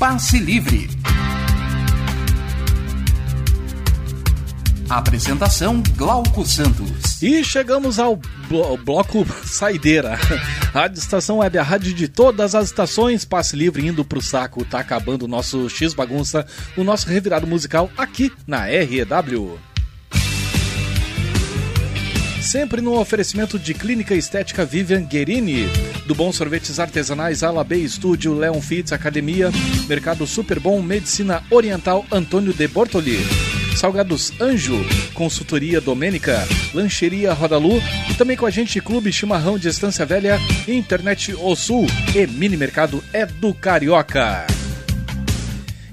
Passe Livre. Apresentação Glauco Santos. E chegamos ao blo- bloco Saideira. Rádio Estação Web, a rádio de todas as estações. Passe livre indo pro saco. Tá acabando o nosso X Bagunça, o nosso revirado musical aqui na REW. Sempre no oferecimento de Clínica Estética Vivian Guerini, do Bom Sorvetes Artesanais Ala B Estúdio, Leon Fitz Academia, Mercado Super Bom, Medicina Oriental Antônio de Bortoli, Salgados Anjo, Consultoria Domênica, Lancheria Rodalu e também com a gente Clube Chimarrão de Estância Velha, Internet O Sul e Mini Mercado é do Carioca.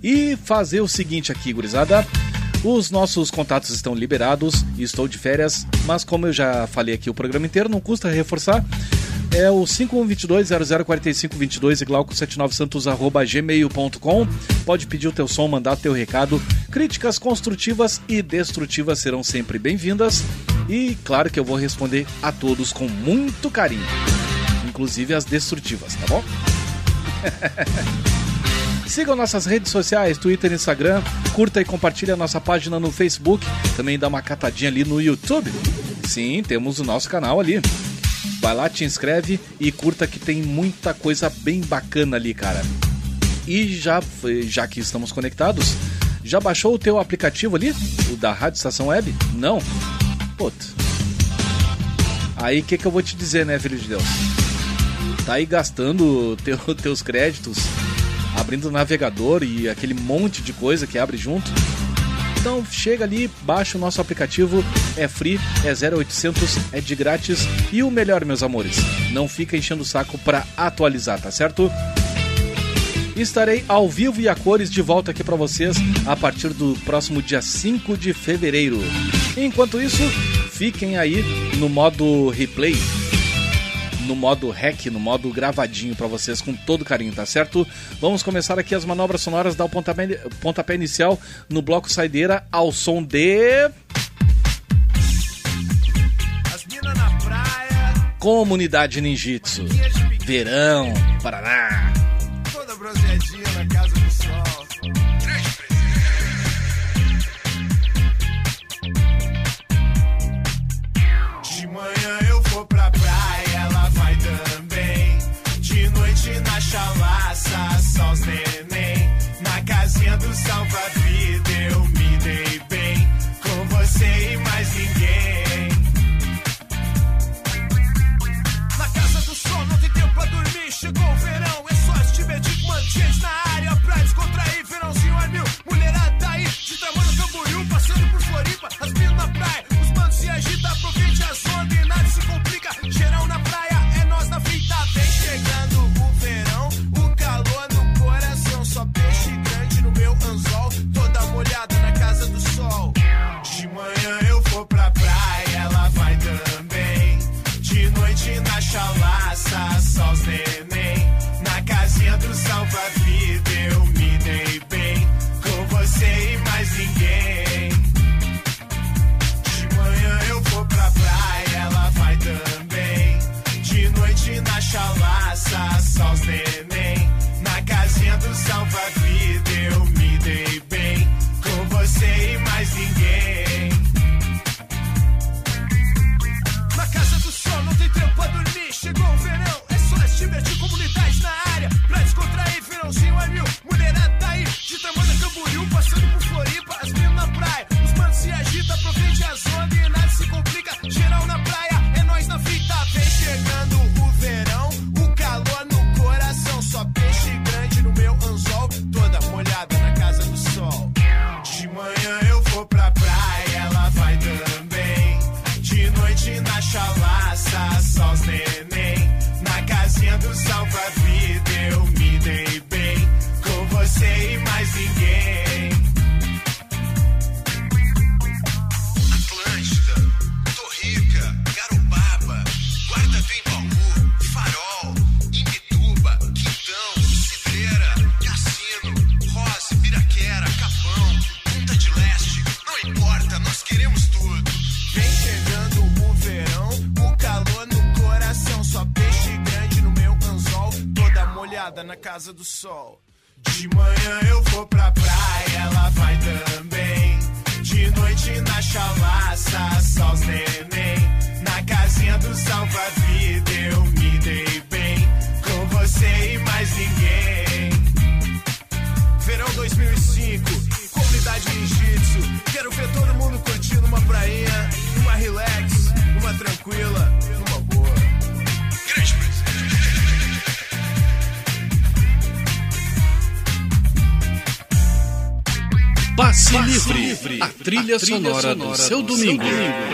E fazer o seguinte aqui, gurizada. Os nossos contatos estão liberados, estou de férias, mas como eu já falei aqui o programa inteiro, não custa reforçar. É o 5122-004522 e glauco79santos.gmail.com. Pode pedir o teu som, mandar o teu recado. Críticas construtivas e destrutivas serão sempre bem-vindas. E claro que eu vou responder a todos com muito carinho. Inclusive as destrutivas, tá bom? Sigam nossas redes sociais, Twitter e Instagram. Curta e compartilhe a nossa página no Facebook. Também dá uma catadinha ali no YouTube. Sim, temos o nosso canal ali. Vai lá, te inscreve e curta que tem muita coisa bem bacana ali, cara. E já, já que estamos conectados, já baixou o teu aplicativo ali? O da Rádio Estação Web? Não? Puta. Aí o que, que eu vou te dizer, né, filho de Deus? Tá aí gastando teu, teus créditos, abrindo o navegador e aquele monte de coisa que abre junto. Então chega ali, baixa o nosso aplicativo, é free, é 0800, é de grátis e o melhor, meus amores, não fica enchendo o saco para atualizar, tá certo? Estarei ao vivo e a cores de volta aqui para vocês a partir do próximo dia 5 de fevereiro. Enquanto isso, fiquem aí no modo replay, no modo hack, no modo gravadinho para vocês com todo carinho, tá certo? Vamos começar aqui as manobras sonoras, dar o pontapé, pontapé inicial no bloco saideira ao som de. Comunidade Ninjitsu. Verão, Paraná. pensei mais ninguém. Na casa do sol não tem tempo pra dormir, chegou o verão, é só estiver de mantias na área pra descontrair. do sol. trilha, trilha sonora, sonora do seu domingo. Seu domingo.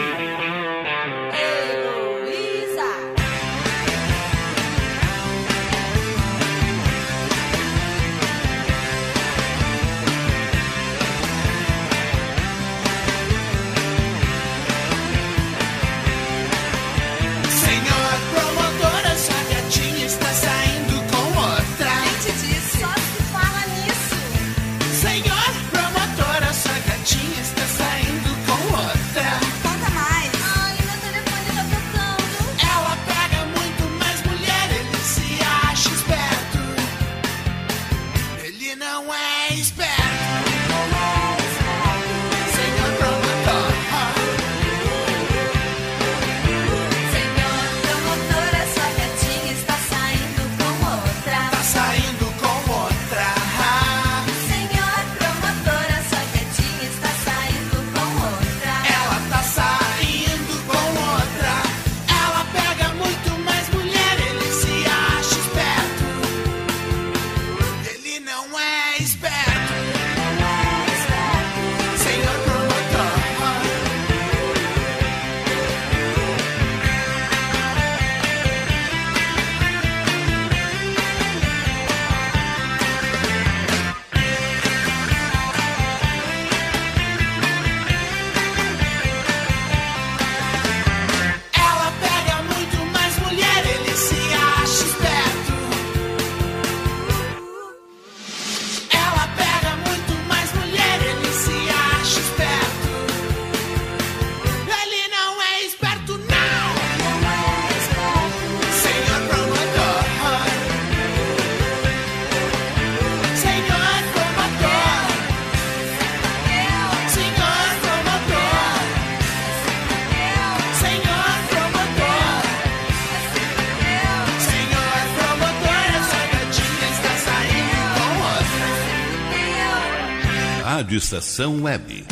Sensação Web.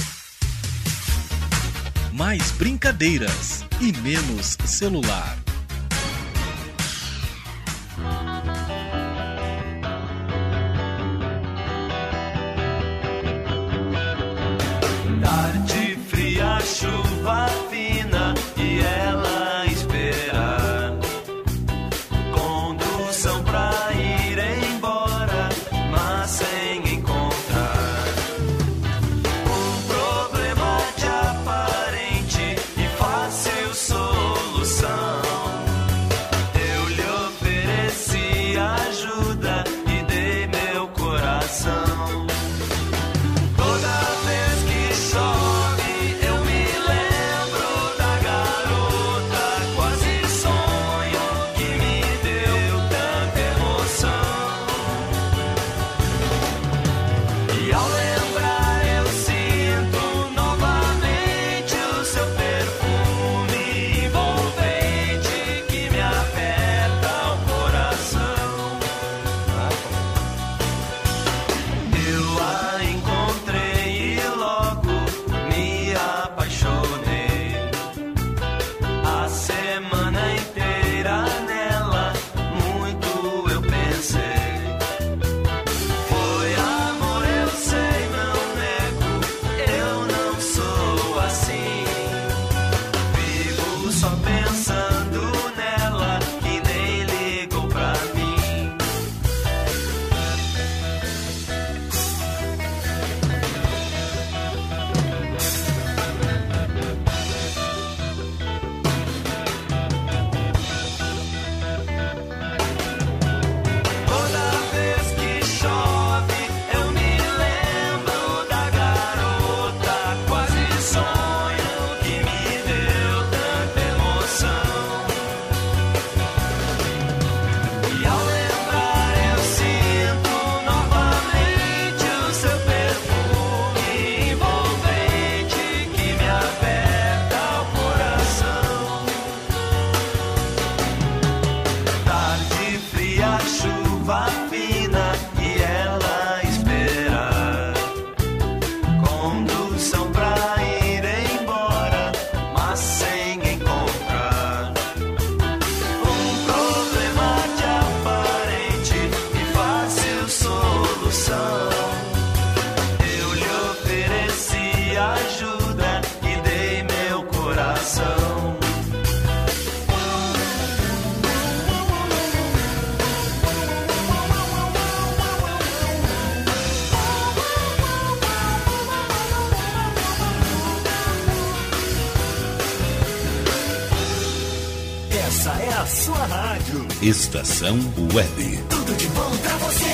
Mais brincadeiras e menos celular. sua rádio. Estação Web. Tudo de bom pra você.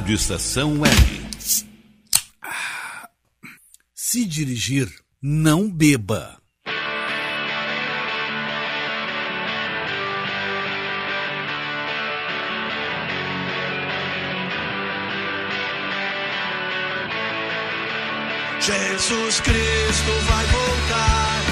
Rádio Estação Web. Se dirigir, não beba. Jesus Cristo vai voltar,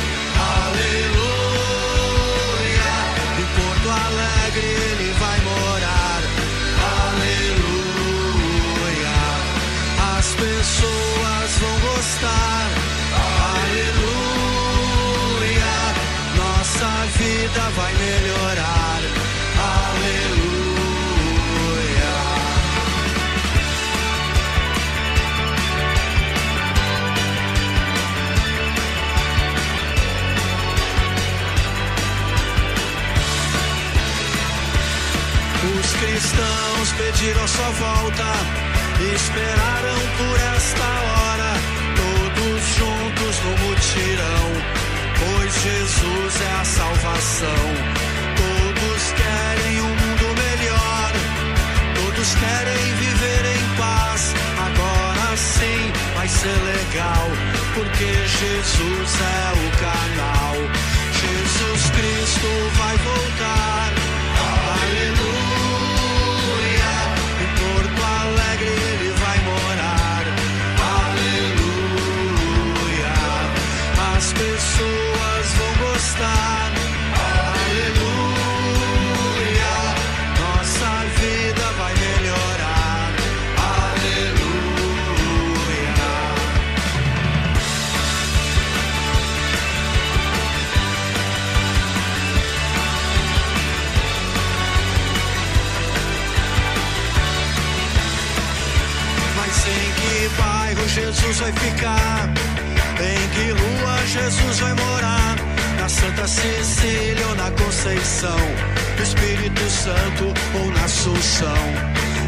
gostar, aleluia. Nossa vida vai melhorar, aleluia. Os cristãos pediram sua volta, esperaram por esta hora, no mutirão, pois Jesus é a salvação. Todos querem um mundo melhor, todos querem viver em paz. Agora sim vai ser legal, porque Jesus é o canal. Jesus Cristo vai voltar. Aleluia. Em Porto Alegre ele pessoas vão gostar. Aleluia. Nossa vida vai melhorar. Aleluia. Mas em que bairro Jesus vai ficar? Em que rua Jesus vai morar? Na Santa Cecília ou na Conceição? No Espírito Santo ou na Assunção?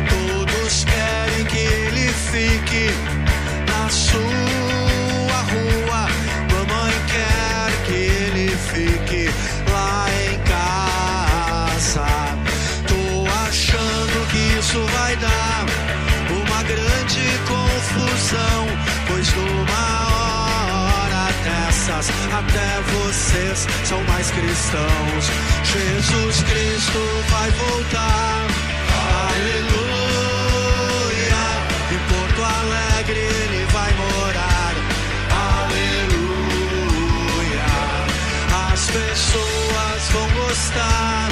Todos querem que ele fique na sua rua. Mamãe quer que ele fique lá em casa. Tô achando que isso vai dar uma grande confusão, dessas até vocês são mais cristãos. Jesus Cristo vai voltar. Aleluia. Em Porto Alegre ele vai morar. Aleluia. As pessoas vão gostar.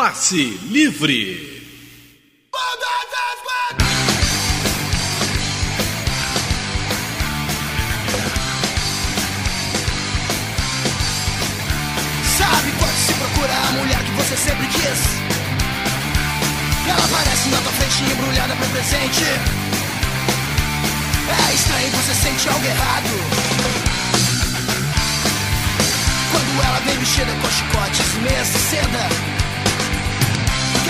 Passe livre. Sabe quando se procura a mulher que você sempre quis? Ela aparece na tua frente embrulhada pra presente. É estranho, você sente algo errado. Quando ela vem vestida com chicotes meias de seda.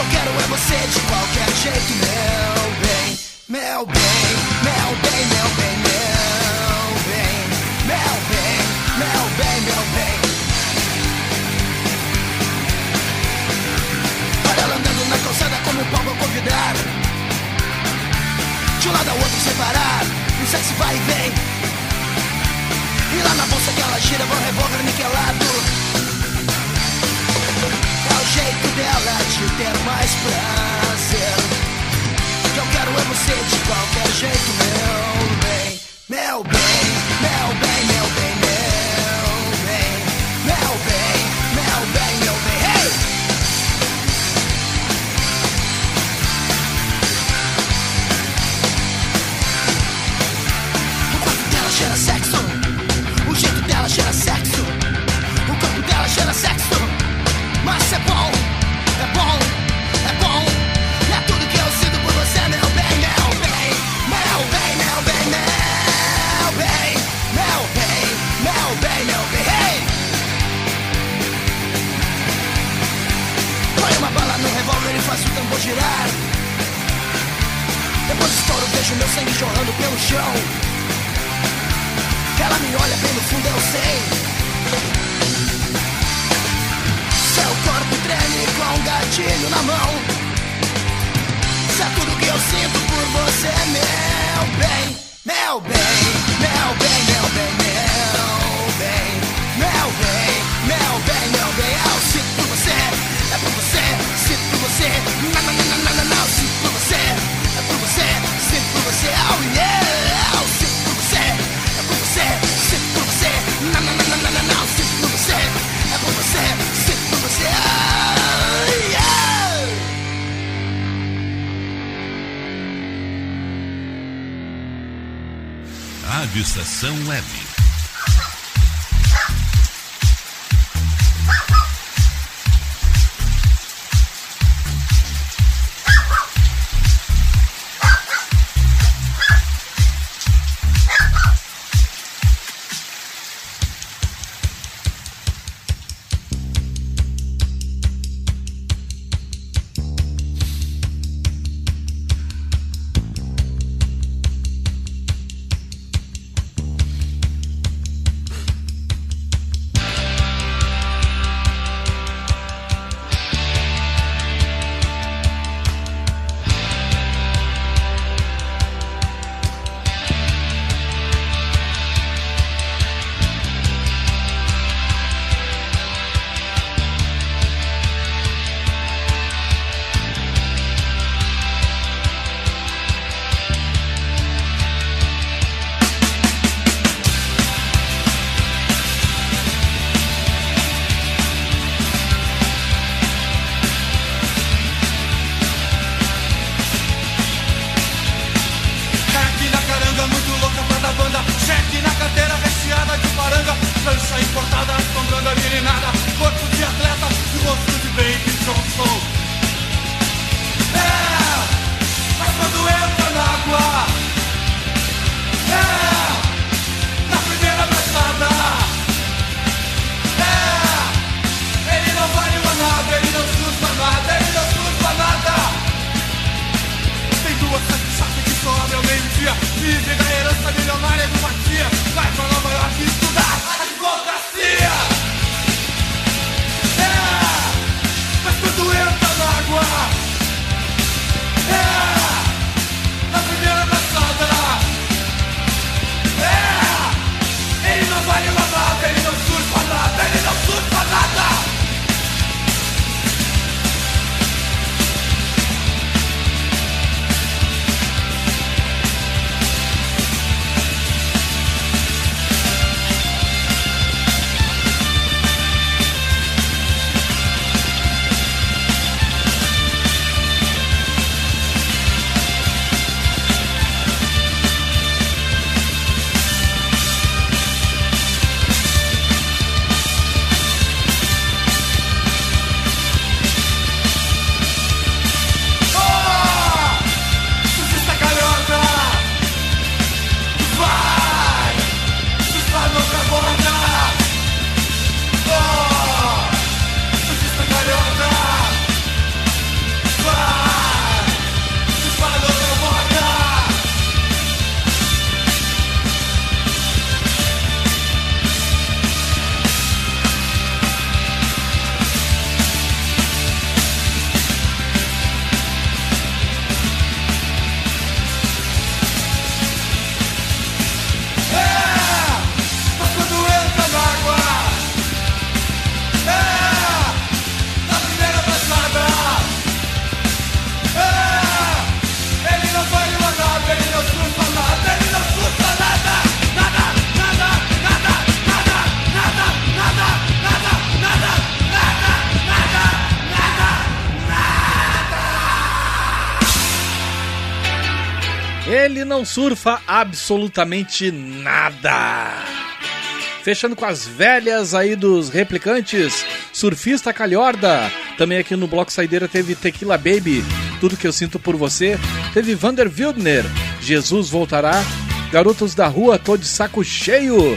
O que eu quero é você de qualquer jeito, meu bem. Meu bem, meu bem, meu bem, meu bem. Meu bem, meu bem, meu bem. Olha ela andando na calçada como um pau a convidar De um lado ao outro sem parar Um sexy vai e vem E lá na bolsa que ela gira um revólver niquelado o jeito dela de ter mais prazer. O que eu quero é você de qualquer jeito, meu bem, meu bem, meu bem. Meu bem. chão. Que ela me olha bem no fundo, eu sei. Seu corpo treme com um gatilho na mão. Isso é tudo que eu sinto por você, meu bem, meu bem, meu bem, meu bem. Rádio Estação Web. Surfa absolutamente nada. Fechando com as velhas aí dos replicantes, Surfista Calhorda. Também aqui no Bloco Saideira teve Tequila Baby, Tudo Que Eu Sinto Por Você. Teve Vander Wildner, Jesus Voltará. Garotos da Rua, Tô de Saco Cheio.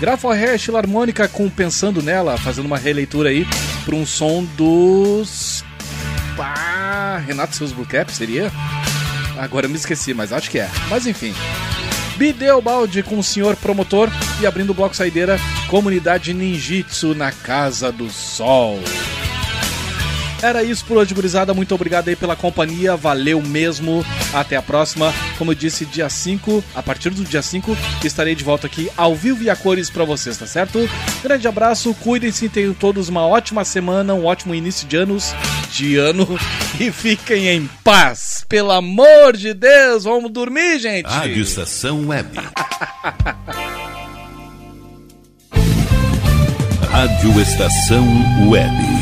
Graforré Harmônica com Pensando Nela, fazendo uma releitura aí para um som dos... Pá, Renato Seus Blue Cap, seria? Agora eu me esqueci, mas acho que é. Mas enfim. Bideu Balde com o senhor promotor e abrindo o bloco saideira, comunidade ninjitsu na Casa do Sol. Era isso por hoje, gurizada. Muito obrigado aí pela companhia. Valeu mesmo. Até a próxima. Como eu disse, dia 5, a partir do dia 5, estarei de volta aqui ao vivo e a cores pra vocês, tá certo? Grande abraço, cuidem-se, tenham todos uma ótima semana, um ótimo início de anos, de ano e fiquem em paz. Pelo amor de Deus, vamos dormir, gente. Rádio Estação Web. Rádio Estação Web.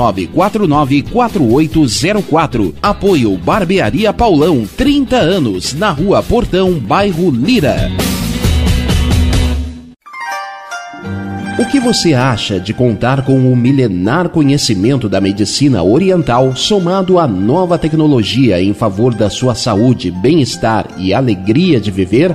51999494804. Apoio Barbearia Paulão, 30 anos, na Rua Portão, bairro Lira. O que você acha de contar com o milenar conhecimento da medicina oriental somado à nova tecnologia em favor da sua saúde, bem-estar e alegria de viver?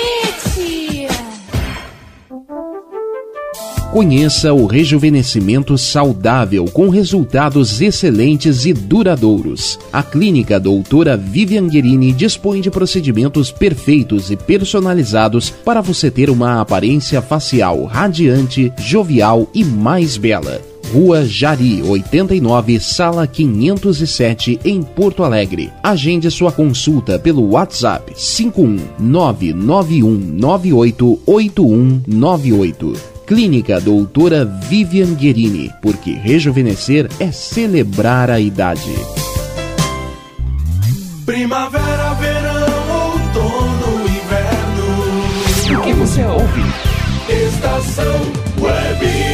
Conheça o rejuvenescimento saudável com resultados excelentes e duradouros. A clínica doutora Vivian Guerini dispõe de procedimentos perfeitos e personalizados para você ter uma aparência facial radiante, jovial e mais bela. Rua Jari, 89, sala 507, em Porto Alegre. Agende sua consulta pelo WhatsApp 51991988198. Clínica Doutora Vivian Guerini, porque rejuvenescer é celebrar a idade. Primavera, verão, outono, inverno. O que você ouve? Estação Web.